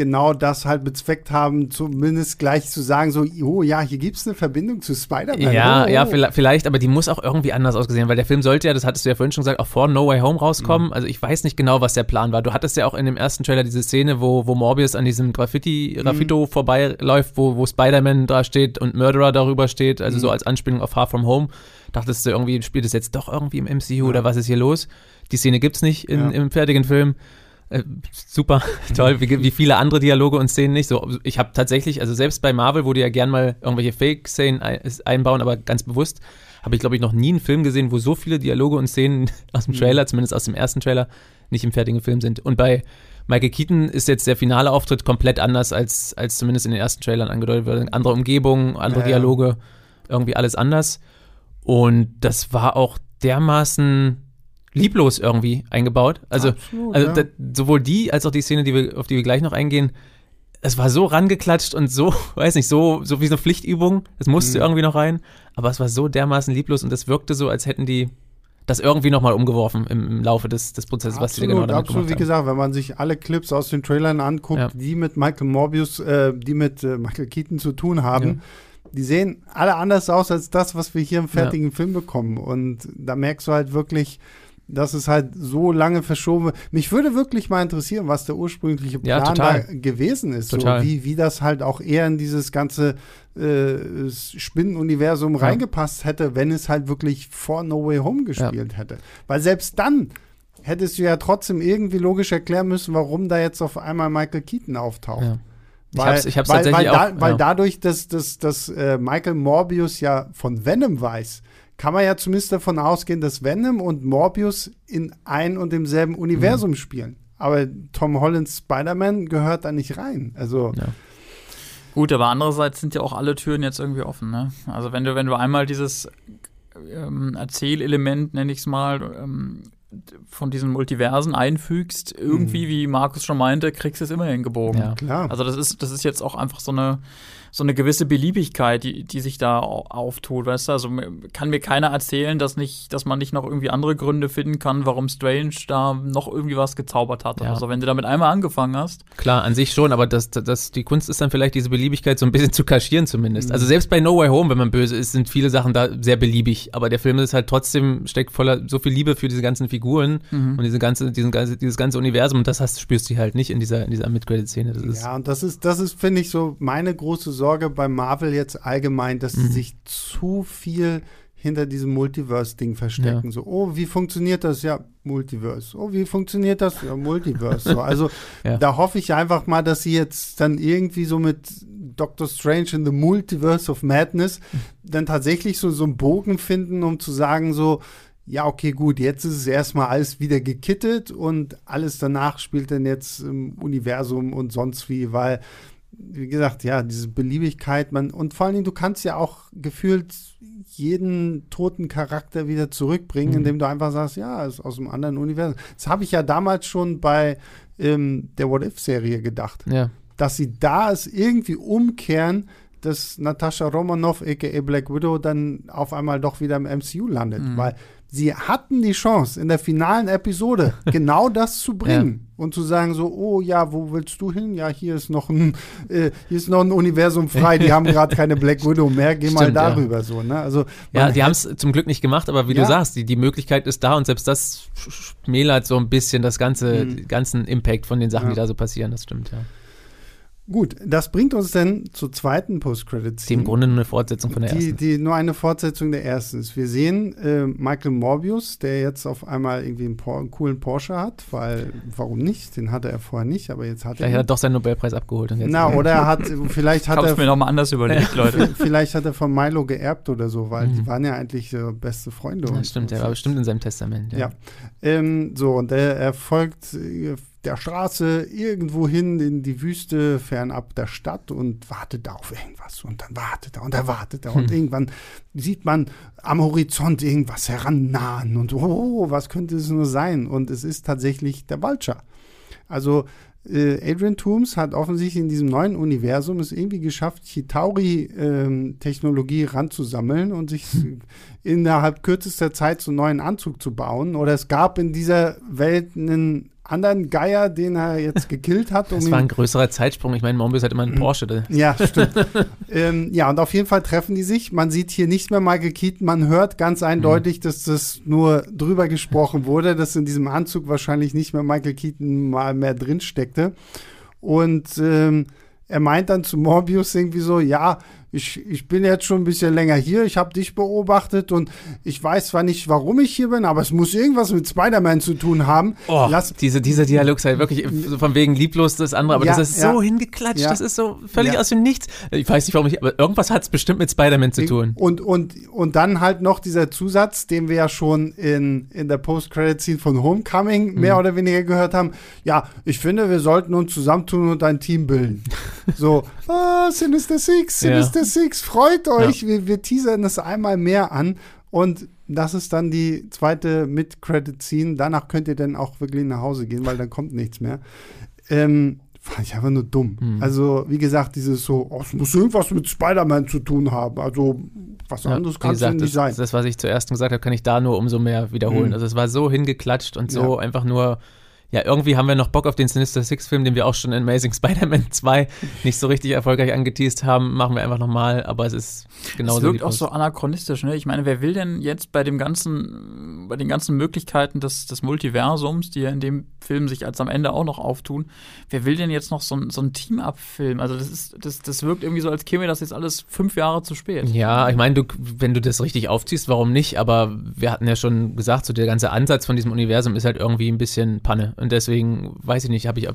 genau das halt bezweckt haben, zumindest gleich zu sagen, so, oh ja, hier gibt es eine Verbindung zu Spider-Man. Ja, oh, ja, oh. vielleicht, vielleicht, aber die muss auch irgendwie anders ausgesehen, weil der Film sollte ja, das hattest du ja vorhin schon gesagt, auch vor No Way Home rauskommen. Mhm. Also ich weiß nicht genau, was der Plan war. Du hattest ja auch in dem ersten Trailer diese Szene, wo, wo Morbius an diesem Graffiti, Mhm. Graffito vorbeiläuft, wo, wo Spider-Man da steht und Murderer darüber steht, also Mhm. so als Anspielung auf Far From Home. Dachtest du irgendwie, spielt es jetzt doch irgendwie im MCU oder was ist hier los? Die Szene gibt's nicht in, Ja. im fertigen Film. Äh, super, toll, wie, wie viele andere Dialoge und Szenen nicht. So, ich habe tatsächlich, also selbst bei Marvel, wo die ja gern mal irgendwelche Fake-Szenen ein, einbauen, aber ganz bewusst, habe ich, glaube ich, noch nie einen Film gesehen, wo so viele Dialoge und Szenen aus dem Trailer, zumindest aus dem ersten Trailer, nicht im fertigen Film sind. Und bei Michael Keaton ist jetzt der finale Auftritt komplett anders, als, als zumindest in den ersten Trailern angedeutet wird. Andere Umgebung, andere Ja, ja. Dialoge, irgendwie alles anders. Und das war auch dermaßen lieblos irgendwie eingebaut. Also, Absolut, also ja. da, sowohl die als auch die Szene, die wir, auf die wir gleich noch eingehen, es war so rangeklatscht und so, weiß nicht, so, so wie so eine Pflichtübung. Es musste Mhm. irgendwie noch rein, aber es war so dermaßen lieblos und es wirkte so, als hätten die das irgendwie nochmal umgeworfen im, im Laufe des, des Prozesses, was die da genau damit absolut. Wie gesagt, wenn man sich alle Clips aus den Trailern anguckt, Ja. die mit Michael Morbius, äh, die mit äh, Michael Keaton zu tun haben, die sehen alle anders aus als das, was wir hier im fertigen Film bekommen. Und da merkst du halt wirklich, dass es halt so lange verschoben Mich würde wirklich mal interessieren, was der ursprüngliche Ja, Plan total. da gewesen ist. Total. So, wie, wie das halt auch eher in dieses ganze äh, Spinnenuniversum Ja. reingepasst hätte, wenn es halt wirklich vor No Way Home gespielt hätte. Weil selbst dann hättest du ja trotzdem irgendwie logisch erklären müssen, warum da jetzt auf einmal Michael Keaton auftaucht. Ja. Ich Weil, hab's, ich hab's weil, tatsächlich weil, da, auch. weil ja. dadurch, dass, dass, dass äh, Michael Morbius ja von Venom weiß, kann man ja zumindest davon ausgehen, dass Venom und Morbius in ein und demselben Mhm. Universum spielen. Aber Tom Hollands Spider-Man gehört da nicht rein. Also, Ja. Gut, aber andererseits sind ja auch alle Türen jetzt irgendwie offen, ne? Also wenn du, wenn du einmal dieses ähm, Erzählelement, nenne ich es mal, ähm, von diesen Multiversen einfügst, irgendwie, wie Markus schon meinte, kriegst du es immer hingebogen. Ja. klar. Also das ist, das ist jetzt auch einfach so eine, so eine gewisse Beliebigkeit, die, die sich da au- auftut, weißt du? Also kann mir keiner erzählen, dass nicht, dass man nicht noch irgendwie andere Gründe finden kann, warum Strange da noch irgendwie was gezaubert hat. Ja. Also wenn du damit einmal angefangen hast, Klar, an sich schon, aber das, das, die Kunst ist dann vielleicht diese Beliebigkeit so ein bisschen zu kaschieren zumindest. Mhm. Also selbst bei No Way Home, wenn man böse ist, sind viele Sachen da sehr beliebig, aber der Film ist halt trotzdem, steckt voller so viel Liebe für diese ganzen Figuren Mhm. und diese ganze, diesen ganze, dieses ganze Universum und das hast, spürst du halt nicht in dieser, in dieser Mid-Credit-Szene. Ja, und das ist, das ist, finde ich, so meine große Sorge bei Marvel jetzt allgemein, dass Mhm. sie sich zu viel hinter diesem Multiverse-Ding verstecken. So, oh, wie funktioniert das? Ja, Multiverse. Oh, wie funktioniert das? Ja, Multiverse. So, also Ja. da hoffe ich einfach mal, dass sie jetzt dann irgendwie so mit Doctor Strange in the Multiverse of Madness dann tatsächlich so, so einen Bogen finden, um zu sagen, so, ja, okay, gut, jetzt ist es erstmal alles wieder gekittet und alles danach spielt dann jetzt im Universum und sonst wie, weil, wie gesagt, ja, diese Beliebigkeit, man, und vor allen Dingen, du kannst ja auch gefühlt jeden toten Charakter wieder zurückbringen, Mhm. indem du einfach sagst, ja, ist aus einem anderen Universum. Das habe ich ja damals schon bei ähm, der What-If-Serie gedacht ja. dass sie da es irgendwie umkehren, dass Natascha Romanoff, aka Black Widow, dann auf einmal doch wieder im MCU landet. Mhm. Weil sie hatten die Chance, in der finalen Episode genau das zu bringen. Und zu sagen so, oh ja, wo willst du hin? Ja, hier ist noch ein, äh, hier ist noch ein Universum frei, die haben gerade keine Black Widow mehr, geh mal Stimmt, ja. darüber so, ne? Also Ja, die haben es zum Glück nicht gemacht, aber wie Ja. du sagst, die, die Möglichkeit ist da und selbst das sch- schmälert so ein bisschen das ganze, Mhm. den ganzen Impact von den Sachen, Ja. die da so passieren, das stimmt, ja. Gut, das bringt uns dann zur zweiten post-credit Die im Grunde nur eine Fortsetzung von der die, ersten. die nur eine Fortsetzung der ersten ist. Wir sehen äh, Michael Morbius, der jetzt auf einmal irgendwie einen, Por einen coolen Porsche hat, weil, warum nicht? Den hatte er vorher nicht, aber jetzt hat Vielleicht er hat er doch seinen Nobelpreis abgeholt. Und jetzt Na, oder er hat, vielleicht ich hat hab's er mir nochmal anders überlegt, Leute. Vielleicht hat er von Milo geerbt oder so, weil Mhm. die waren ja eigentlich äh, beste Freunde. ja, stimmt, der war bestimmt in seinem Testament. Ja. Ähm, so, und er, er folgt äh, der Straße irgendwo hin in die Wüste, fernab der Stadt und wartet da auf irgendwas. Und dann wartet er und er wartet er. Und Hm. irgendwann sieht man am Horizont irgendwas herannahen. Und oh, was könnte es nur sein? Und es ist tatsächlich der Vulture. Also äh, Adrian Toomes hat offensichtlich in diesem neuen Universum es irgendwie geschafft, Chitauri-Technologie ähm, ranzusammeln und sich innerhalb kürzester Zeit so einen neuen Anzug zu bauen. Oder es gab in dieser Welt einen anderen Geier, den er jetzt gekillt hat. Um das war ein größerer Zeitsprung. Ich meine, Mobius hat immer einen Porsche. Da. Ja, stimmt. ähm, ja, und auf jeden Fall treffen die sich. Man sieht hier nicht mehr Michael Keaton. Man hört ganz eindeutig, mhm. dass das nur drüber gesprochen wurde, dass in diesem Anzug wahrscheinlich nicht mehr Michael Keaton mal mehr drin steckte. Und ähm, er meint dann zu Morbius irgendwie so, ja, ich, ich bin jetzt schon ein bisschen länger hier, ich habe dich beobachtet und ich weiß zwar nicht, warum ich hier bin, aber es muss irgendwas mit Spider-Man zu tun haben. Oh, Lass, diese, dieser Dialog sei wirklich so von wegen lieblos das andere, aber ja, das ist ja, so hingeklatscht, ja, das ist so völlig aus dem Nichts. Ich weiß nicht, warum ich, aber irgendwas hat es bestimmt mit Spider-Man zu tun. Und, und, und dann halt noch dieser Zusatz, den wir ja schon in, in der Post-Credit-Scene von Homecoming mehr mhm. oder weniger gehört haben. Ja, ich finde, wir sollten uns zusammentun und ein Team bilden. so, ah, Sinister Six, Sinister Sinister Six, freut euch. Ja. Wir, wir teasern das einmal mehr an. Und das ist dann die zweite Mid-Credit-Scene. Danach könnt ihr dann auch wirklich nach Hause gehen, weil dann kommt nichts mehr. Ähm, fand ich einfach nur dumm. Mhm. Also, wie gesagt, dieses so, oh, es muss irgendwas mit Spider-Man zu tun haben. Also, was ja, anderes kann es nicht das, sein. Das, was ich zuerst gesagt habe, kann ich da nur umso mehr wiederholen. Mhm. Also, es war so hingeklatscht und so ja. einfach nur ja, irgendwie haben wir noch Bock auf den Sinister Six-Film, den wir auch schon in Amazing Spider-Man 2 nicht so richtig erfolgreich angeteased haben. Machen wir einfach nochmal, aber es ist genauso. Es wirkt auch so anachronistisch, ne? Ich meine, wer will denn jetzt bei dem ganzen, bei den ganzen Möglichkeiten des, des Multiversums, die ja in dem Film sich als am Ende auch noch auftun, wer will denn jetzt noch so, so ein Team-Up-Film? Also das ist, das, das wirkt irgendwie so, als käme das jetzt alles fünf Jahre zu spät. Ja, ich meine, du, wenn du das richtig aufziehst, warum nicht? Aber wir hatten ja schon gesagt, so der ganze Ansatz von diesem Universum ist halt irgendwie ein bisschen Panne. Und deswegen, weiß ich nicht, habe ich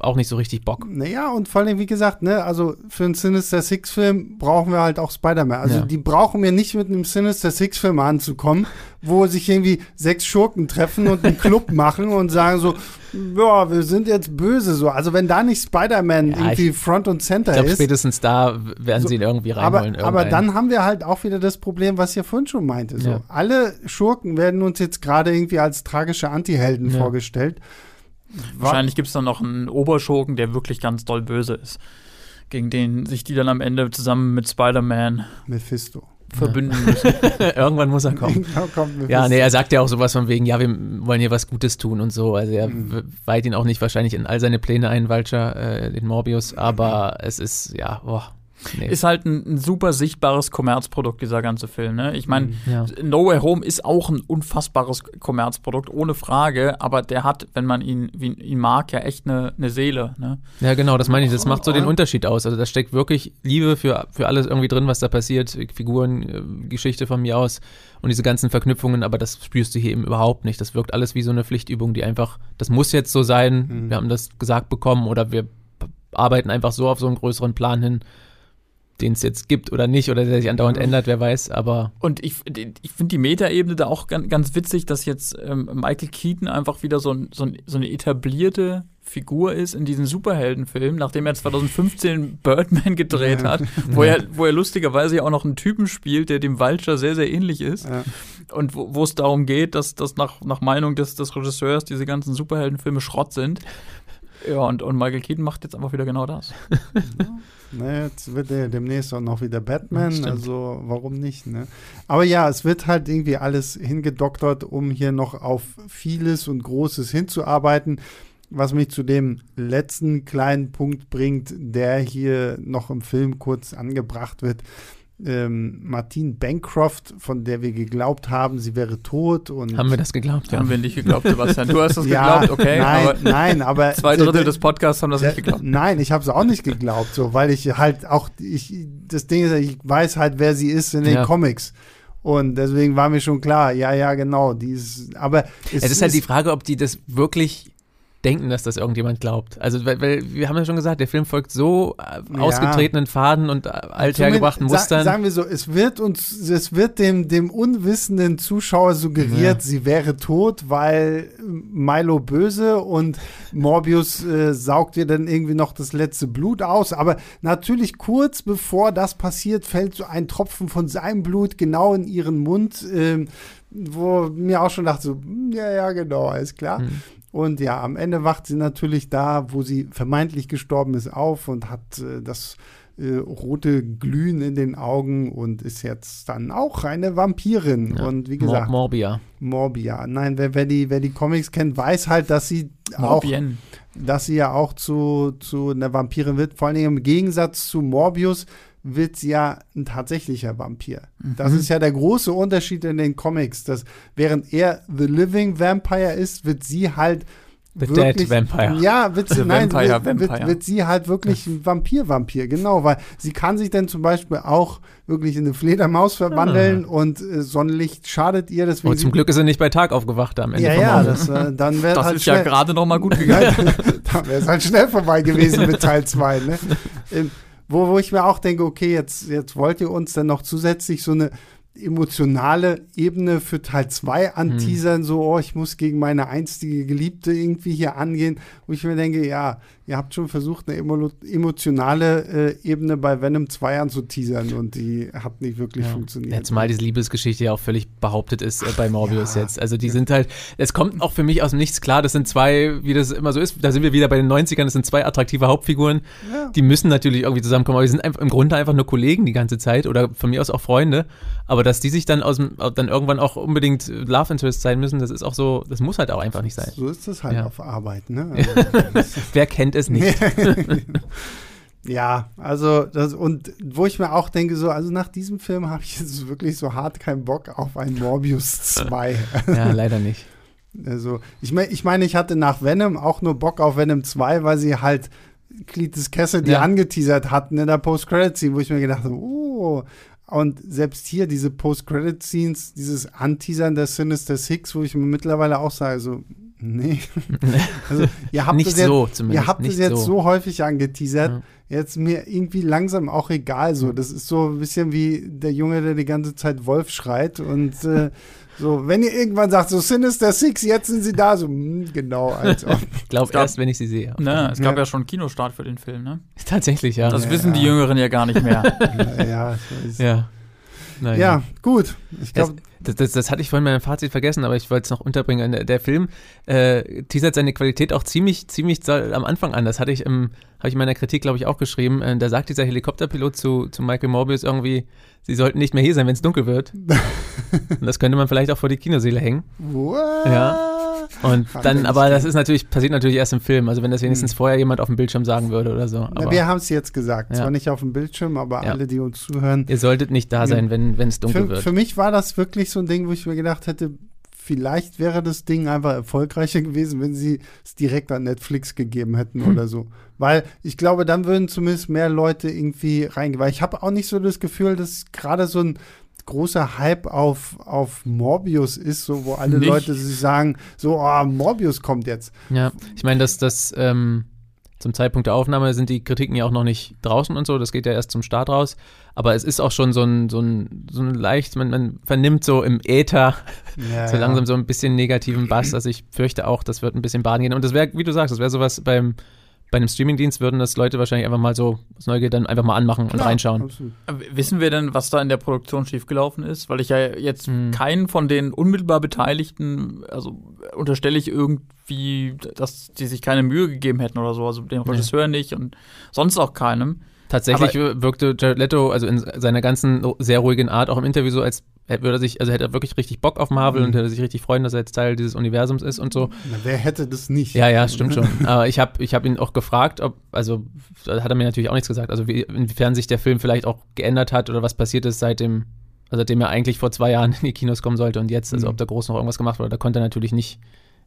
auch nicht so richtig Bock. Naja, und vor allem, wie gesagt, ne, also für einen Sinister Six-Film brauchen wir halt auch Spider-Man. Also ja. die brauchen mir nicht mit einem Sinister Six-Film anzukommen, wo sich irgendwie sechs Schurken treffen und einen Club machen und sagen so, ja, wir sind jetzt böse so. Also wenn da nicht Spider-Man ja, irgendwie ich, Front und Center ich glaub, ist. spätestens da werden so, sie ihn irgendwie reinholen. Aber, aber, dann haben wir halt auch wieder das Problem, was ihr vorhin schon meinte. So. Ja. Alle Schurken werden uns jetzt gerade irgendwie als tragische Antihelden vorgestellt. Wahrscheinlich gibt es dann noch einen Oberschurken, der wirklich ganz doll böse ist. Gegen den sich die dann am Ende zusammen mit Spider-Man Mephisto verbünden müssen. Irgendwann muss er kommen. ja, nee, er sagt ja auch sowas von wegen, ja, wir wollen hier was Gutes tun und so. Also er mhm. weiht ihn auch nicht wahrscheinlich in all seine Pläne ein, Vulture, äh, den Morbius, aber es ist, ja, boah. Nee. Ist halt ein, ein, super sichtbares Kommerzprodukt, dieser ganze Film. Ne? Ich meine, mhm, ja. No Way Home ist auch ein unfassbares Kommerzprodukt, ohne Frage, aber der hat, wenn man ihn, wie, ihn mag, ja echt eine, eine Seele. Ne? Ja, genau, das meine ich. Das macht so den Unterschied aus. Also da steckt wirklich Liebe für, für alles irgendwie drin, was da passiert. Figuren, äh, Geschichte von mir aus und diese ganzen Verknüpfungen, aber das spürst du hier eben überhaupt nicht. Das wirkt alles wie so eine Pflichtübung, die einfach, das muss jetzt so sein, mhm. wir haben das gesagt bekommen oder wir arbeiten einfach so auf so einen größeren Plan hin den es jetzt gibt oder nicht oder der sich andauernd ändert, wer weiß, aber. Und ich, ich finde die Metaebene da auch ganz, ganz witzig, dass jetzt ähm, Michael Keaton einfach wieder so, ein, so, ein, so, eine etablierte Figur ist in diesem Superheldenfilm, nachdem er 2015 Birdman gedreht ja. hat, wo, ja. er, wo er lustigerweise ja auch noch einen Typen spielt, der dem Vulture sehr, sehr ähnlich ist. Ja. Und wo es darum geht, dass, dass nach, nach Meinung des, des Regisseurs diese ganzen Superheldenfilme Schrott sind. Ja, und, und Michael Keaton macht jetzt einfach wieder genau das. Ne, jetzt wird er demnächst auch noch wieder Batman, also warum nicht, ne? Aber ja, es wird halt irgendwie alles hingedoktert, um hier noch auf vieles und Großes hinzuarbeiten. Was mich zu dem letzten kleinen Punkt bringt, der hier noch im Film kurz angebracht wird ähm, Martine Bancroft, von der wir geglaubt haben, sie wäre tot. Und haben wir das geglaubt? Ja. Haben wir nicht geglaubt, Sebastian. Du hast das ja, geglaubt, okay. Nein, aber nein, aber. Zwei Drittel des Podcasts haben das nicht geglaubt. Nein, ich habe es auch nicht geglaubt, so, weil ich halt auch, ich, das Ding ist, ich weiß halt, wer sie ist in den ja. Comics. Und deswegen war mir schon klar, ja, ja, genau, die ist, aber es, es ist halt die Frage, ob die das wirklich denken, dass das irgendjemand glaubt. Also, weil, weil wir haben ja schon gesagt, der Film folgt so äh, ausgetretenen Faden und äh, althergebrachten Mustern. Sa sagen wir so, es wird uns, es wird dem, dem unwissenden Zuschauer suggeriert, ja. sie wäre tot, weil Milo böse und Morbius äh, saugt ihr dann irgendwie noch das letzte Blut aus. Aber natürlich kurz bevor das passiert, fällt so ein Tropfen von seinem Blut genau in ihren Mund, äh, wo mir auch schon dachte, so, hm, ja, ja, genau, alles klar. Mhm. Und ja, am Ende wacht sie natürlich da, wo sie vermeintlich gestorben ist, auf und hat äh, das äh, rote Glühen in den Augen und ist jetzt dann auch eine Vampirin. Ja. Und wie gesagt, Mor Morbia. Morbia. Nein, wer, wer, die, wer die Comics kennt, weiß halt, dass sie auch, Morbien. dass sie ja auch zu, zu einer Vampirin wird. Vor allen Dingen im Gegensatz zu Morbius wird sie ja ein tatsächlicher Vampir. Das Mhm. ist ja der große Unterschied in den Comics, dass während er The Living Vampire ist, wird sie halt The wirklich, Dead Vampire. Ja, wird sie, nein, Vampire wird, wird, Vampire. wird sie halt wirklich ein Vampir-Vampir, genau, weil sie kann sich dann zum Beispiel auch wirklich in eine Fledermaus verwandeln und äh, Sonnenlicht schadet ihr, deswegen Und zum Glück ist er nicht bei Tag aufgewacht am Ende ja, ja, das, äh, dann wäre Das halt ist ja schnell, gerade noch mal gut gegangen. ja, da wäre es halt schnell vorbei gewesen mit Teil 2. Ne? Ähm, wo, wo ich mir auch denke, okay, jetzt, jetzt wollt ihr uns dann noch zusätzlich so eine emotionale Ebene für Teil 2 anteasern, so, oh, ich muss gegen meine einstige Geliebte irgendwie hier angehen, wo ich mir denke, ja, ihr habt schon versucht, eine emo emotionale äh, Ebene bei Venom 2 anzuteasern und die hat nicht wirklich Ja. funktioniert. Ja, zumal diese Liebesgeschichte ja auch völlig behauptet ist äh, bei Morbius Ja. jetzt. Also die sind halt, es kommt auch für mich aus dem Nichts klar, das sind zwei, wie das immer so ist, da sind wir wieder bei den 90ern, das sind zwei attraktive Hauptfiguren, Ja. die müssen natürlich irgendwie zusammenkommen, aber die sind einfach, im Grunde einfach nur Kollegen die ganze Zeit oder von mir aus auch Freunde, aber dass die sich dann aus dem, dann irgendwann auch unbedingt Love Interest sein müssen, das ist auch so, das muss halt auch einfach nicht sein. So ist das halt Ja. auf Arbeit, ne? Also, Wer kennt es nicht? Ja, also das und wo ich mir auch denke, so, also nach diesem Film habe ich jetzt wirklich so hart keinen Bock auf ein Morbius 2. Ja, leider nicht. Also, ich meine, ich meine, ich hatte nach Venom auch nur Bock auf Venom 2, weil sie halt Cletus Cassidy Ja. angeteasert hatten in der Post-Credit-Scene, wo ich mir gedacht habe, oh. Und selbst hier diese Post-Credit-Scenes, dieses Anteasern der Sinister Six, wo ich mir mittlerweile auch sage, so, nee. Also, ihr habt nicht das jetzt, so zumindest. Ihr habt nicht es jetzt so. so. häufig angeteasert. Ja. Jetzt mir irgendwie langsam auch egal so. Das ist so ein bisschen wie der Junge, der die ganze Zeit Wolf schreit und äh, so, wenn ihr irgendwann sagt, so Sinister Six, jetzt sind sie da, so, hm, genau, als ob. Ich glaube erst, wenn ich sie sehe. Ne, es gab Ja. ja. schon einen Kinostart für den Film, ne? Tatsächlich, ja. Das Ja, wissen die. Jüngeren ja gar nicht mehr. ja, so ist- ja. Ja, gut. Ich glaube, das, das, das hatte ich vorhin in meinem Fazit vergessen, aber ich wollte es noch unterbringen. Der, der Film äh, teasert seine Qualität auch ziemlich, ziemlich am Anfang an. Das hatte ich im, habe ich in meiner Kritik, glaube ich, auch geschrieben. Äh, da sagt dieser Helikopterpilot zu, zu Michael Morbius irgendwie, sie sollten nicht mehr hier sein, wenn es dunkel wird. Und das könnte man vielleicht auch vor die Kinoseele hängen. what? Ja. Und dann, aber das ist natürlich, passiert natürlich erst im Film. Also wenn das wenigstens vorher jemand auf dem Bildschirm sagen würde oder so. Na, Aber wir haben es jetzt gesagt. Ja. Zwar nicht auf dem Bildschirm, aber Ja. alle, die uns zuhören. ihr solltet nicht da sein, wenn wenn es dunkel Für, wird. für mich war das wirklich so ein Ding, wo ich mir gedacht hätte, vielleicht wäre das Ding einfach erfolgreicher gewesen, wenn sie es direkt an Netflix gegeben hätten Hm. oder so. Weil ich glaube, dann würden zumindest mehr Leute irgendwie reingehen. Weil ich habe auch nicht so das Gefühl, dass gerade so ein großer Hype auf, auf Morbius ist, so wo alle Nicht. Leute sich sagen, so, oh, Morbius kommt jetzt. Ja, ich meine, dass das ähm, zum Zeitpunkt der Aufnahme sind die Kritiken ja auch noch nicht draußen und so, das geht ja erst zum Start raus. Aber es ist auch schon so ein, so ein, so ein leicht, man, man vernimmt so im Äther Ja, so langsam so ein bisschen negativen Bass. Also ich fürchte auch, das wird ein bisschen baden gehen. Und das wäre, wie du sagst, das wäre sowas beim bei einem Streamingdienst würden das Leute wahrscheinlich einfach mal so aus Neugier dann einfach mal anmachen und Klar, reinschauen. absolut. Wissen wir denn, was da in der Produktion schiefgelaufen ist? Weil ich ja jetzt Hm. keinen von den unmittelbar Beteiligten, also unterstelle ich irgendwie, dass die sich keine Mühe gegeben hätten oder so, also dem Nee. Regisseur nicht und sonst auch keinem. Tatsächlich wirkte Jared Leto, also in seiner ganzen sehr ruhigen Art, auch im Interview so, als hätte- würde er sich, also hätte er wirklich richtig Bock auf Marvel Mhm. und hätte sich richtig freuen, dass er jetzt Teil dieses Universums ist und so. Na, wer hätte das nicht? Ja, ja, stimmt schon. Aber ich habe ich hab ihn auch gefragt, ob, also da hat er mir natürlich auch nichts gesagt, also wie, inwiefern sich der Film vielleicht auch geändert hat oder was passiert ist seit dem, also seitdem er eigentlich vor zwei Jahren in die Kinos kommen sollte und jetzt, also Mhm. ob da groß noch irgendwas gemacht wurde, da konnte er natürlich nicht,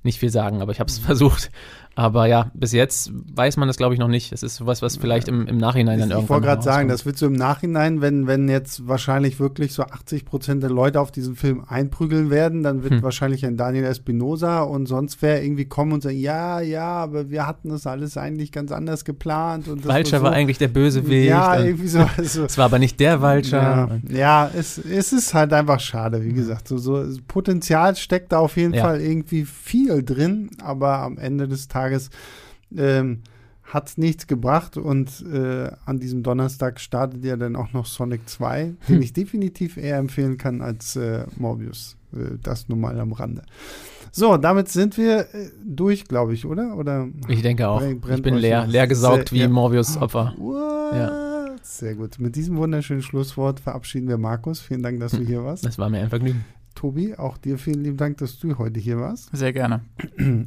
nicht viel sagen, aber ich habe es versucht. Aber ja, bis jetzt weiß man das, glaube ich, noch nicht. Es ist sowas, was vielleicht im, im Nachhinein dann Ich, ich irgendwann wollte gerade sagen, das wird so im Nachhinein, wenn, wenn jetzt wahrscheinlich wirklich so 80 Prozent der Leute auf diesen Film einprügeln werden, dann wird Hm. wahrscheinlich ein Daniel Espinosa und sonst wer irgendwie kommen und sagen, ja, ja, aber wir hatten das alles eigentlich ganz anders geplant. Und das Vulture so, war eigentlich der Bösewicht. Ja, und irgendwie so. Also, es war aber nicht der Vulture. ja, ja es, es ist halt einfach schade, wie gesagt. So, so Potenzial steckt da auf jeden Ja. Fall irgendwie viel drin, aber am Ende des Tages ähm, hat nichts gebracht und äh, an diesem Donnerstag startet ja dann auch noch Sonic 2, den Hm. ich definitiv eher empfehlen kann als äh, Morbius. Äh, das nur mal am Rande. So, damit sind wir äh, durch, glaube ich, oder? oder ich denke auch. ich bin leer, leer gesaugt wie ja. Morbius Opfer. What? Ja. Sehr gut. Mit diesem wunderschönen Schlusswort verabschieden wir Markus. Vielen Dank, dass du hier warst. Das war mir ein Vergnügen. Tobi, auch dir vielen lieben Dank, dass du heute hier warst. Sehr gerne.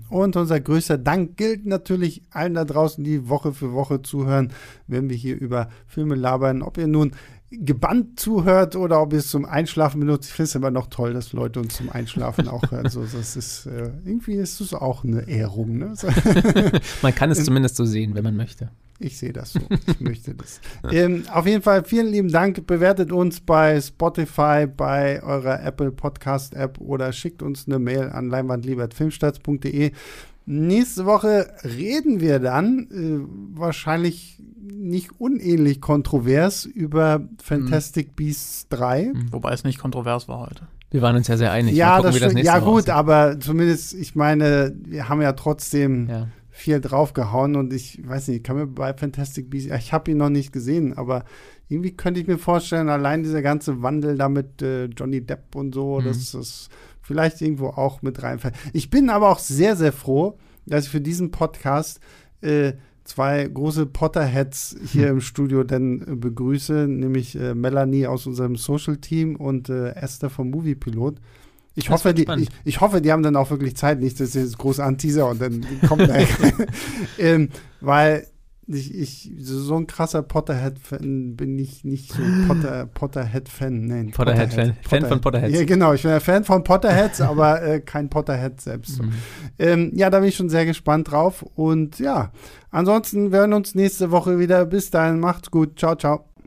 Und unser größter Dank gilt natürlich allen da draußen, die Woche für Woche zuhören, wenn wir hier über Filme labern. Ob ihr nun gebannt zuhört oder ob ihr es zum Einschlafen benutzt. Ich finde es immer noch toll, dass Leute uns zum Einschlafen auch hören. So, das ist, äh, irgendwie ist es auch eine Ehrung. Ne? Man kann es zumindest so sehen, wenn man möchte. ich sehe das so. Ich möchte das. Ähm, auf jeden Fall vielen lieben Dank. Bewertet uns bei Spotify, bei eurer Apple Podcast App oder schickt uns eine Mail an leinwandliebert.filmstarts.de. Nächste Woche reden wir dann äh, wahrscheinlich nicht unähnlich kontrovers über Fantastic Beasts 3. Wobei es nicht kontrovers war heute. Wir waren uns ja sehr einig. Ja, gucken, das das Ja, gut, aussieht. aber zumindest, ich meine, wir haben ja trotzdem Ja. viel draufgehauen und ich weiß nicht, ich kann mir bei Fantastic Beasts, ich habe ihn noch nicht gesehen, aber irgendwie könnte ich mir vorstellen, allein dieser ganze Wandel da mit äh, Johnny Depp und so, Mhm. das vielleicht irgendwo auch mit reinfällt. Ich bin aber auch sehr, sehr froh, dass ich für diesen Podcast äh, zwei große Potterheads hier Hm. im Studio dann äh, begrüße, nämlich äh, Melanie aus unserem Social Team und äh, Esther vom Movie Pilot. Ich Das hoffe, die, ich, ich hoffe, die haben dann auch wirklich Zeit, nicht, dass sie jetzt groß anteaser und dann kommt da, ähm, weil ich, ich, so ein krasser Potterhead-Fan bin ich nicht so Potter, Potterhead-Fan. Nein, Potterhead-Fan. Fan von Potterheads. Ja, genau, ich bin ein Fan von Potterheads, aber äh, kein Potterhead selbst. Mhm. Ähm, ja, da bin ich schon sehr gespannt drauf. Und ja, ansonsten wir hören uns nächste Woche wieder. Bis dahin, macht's gut. Ciao, ciao.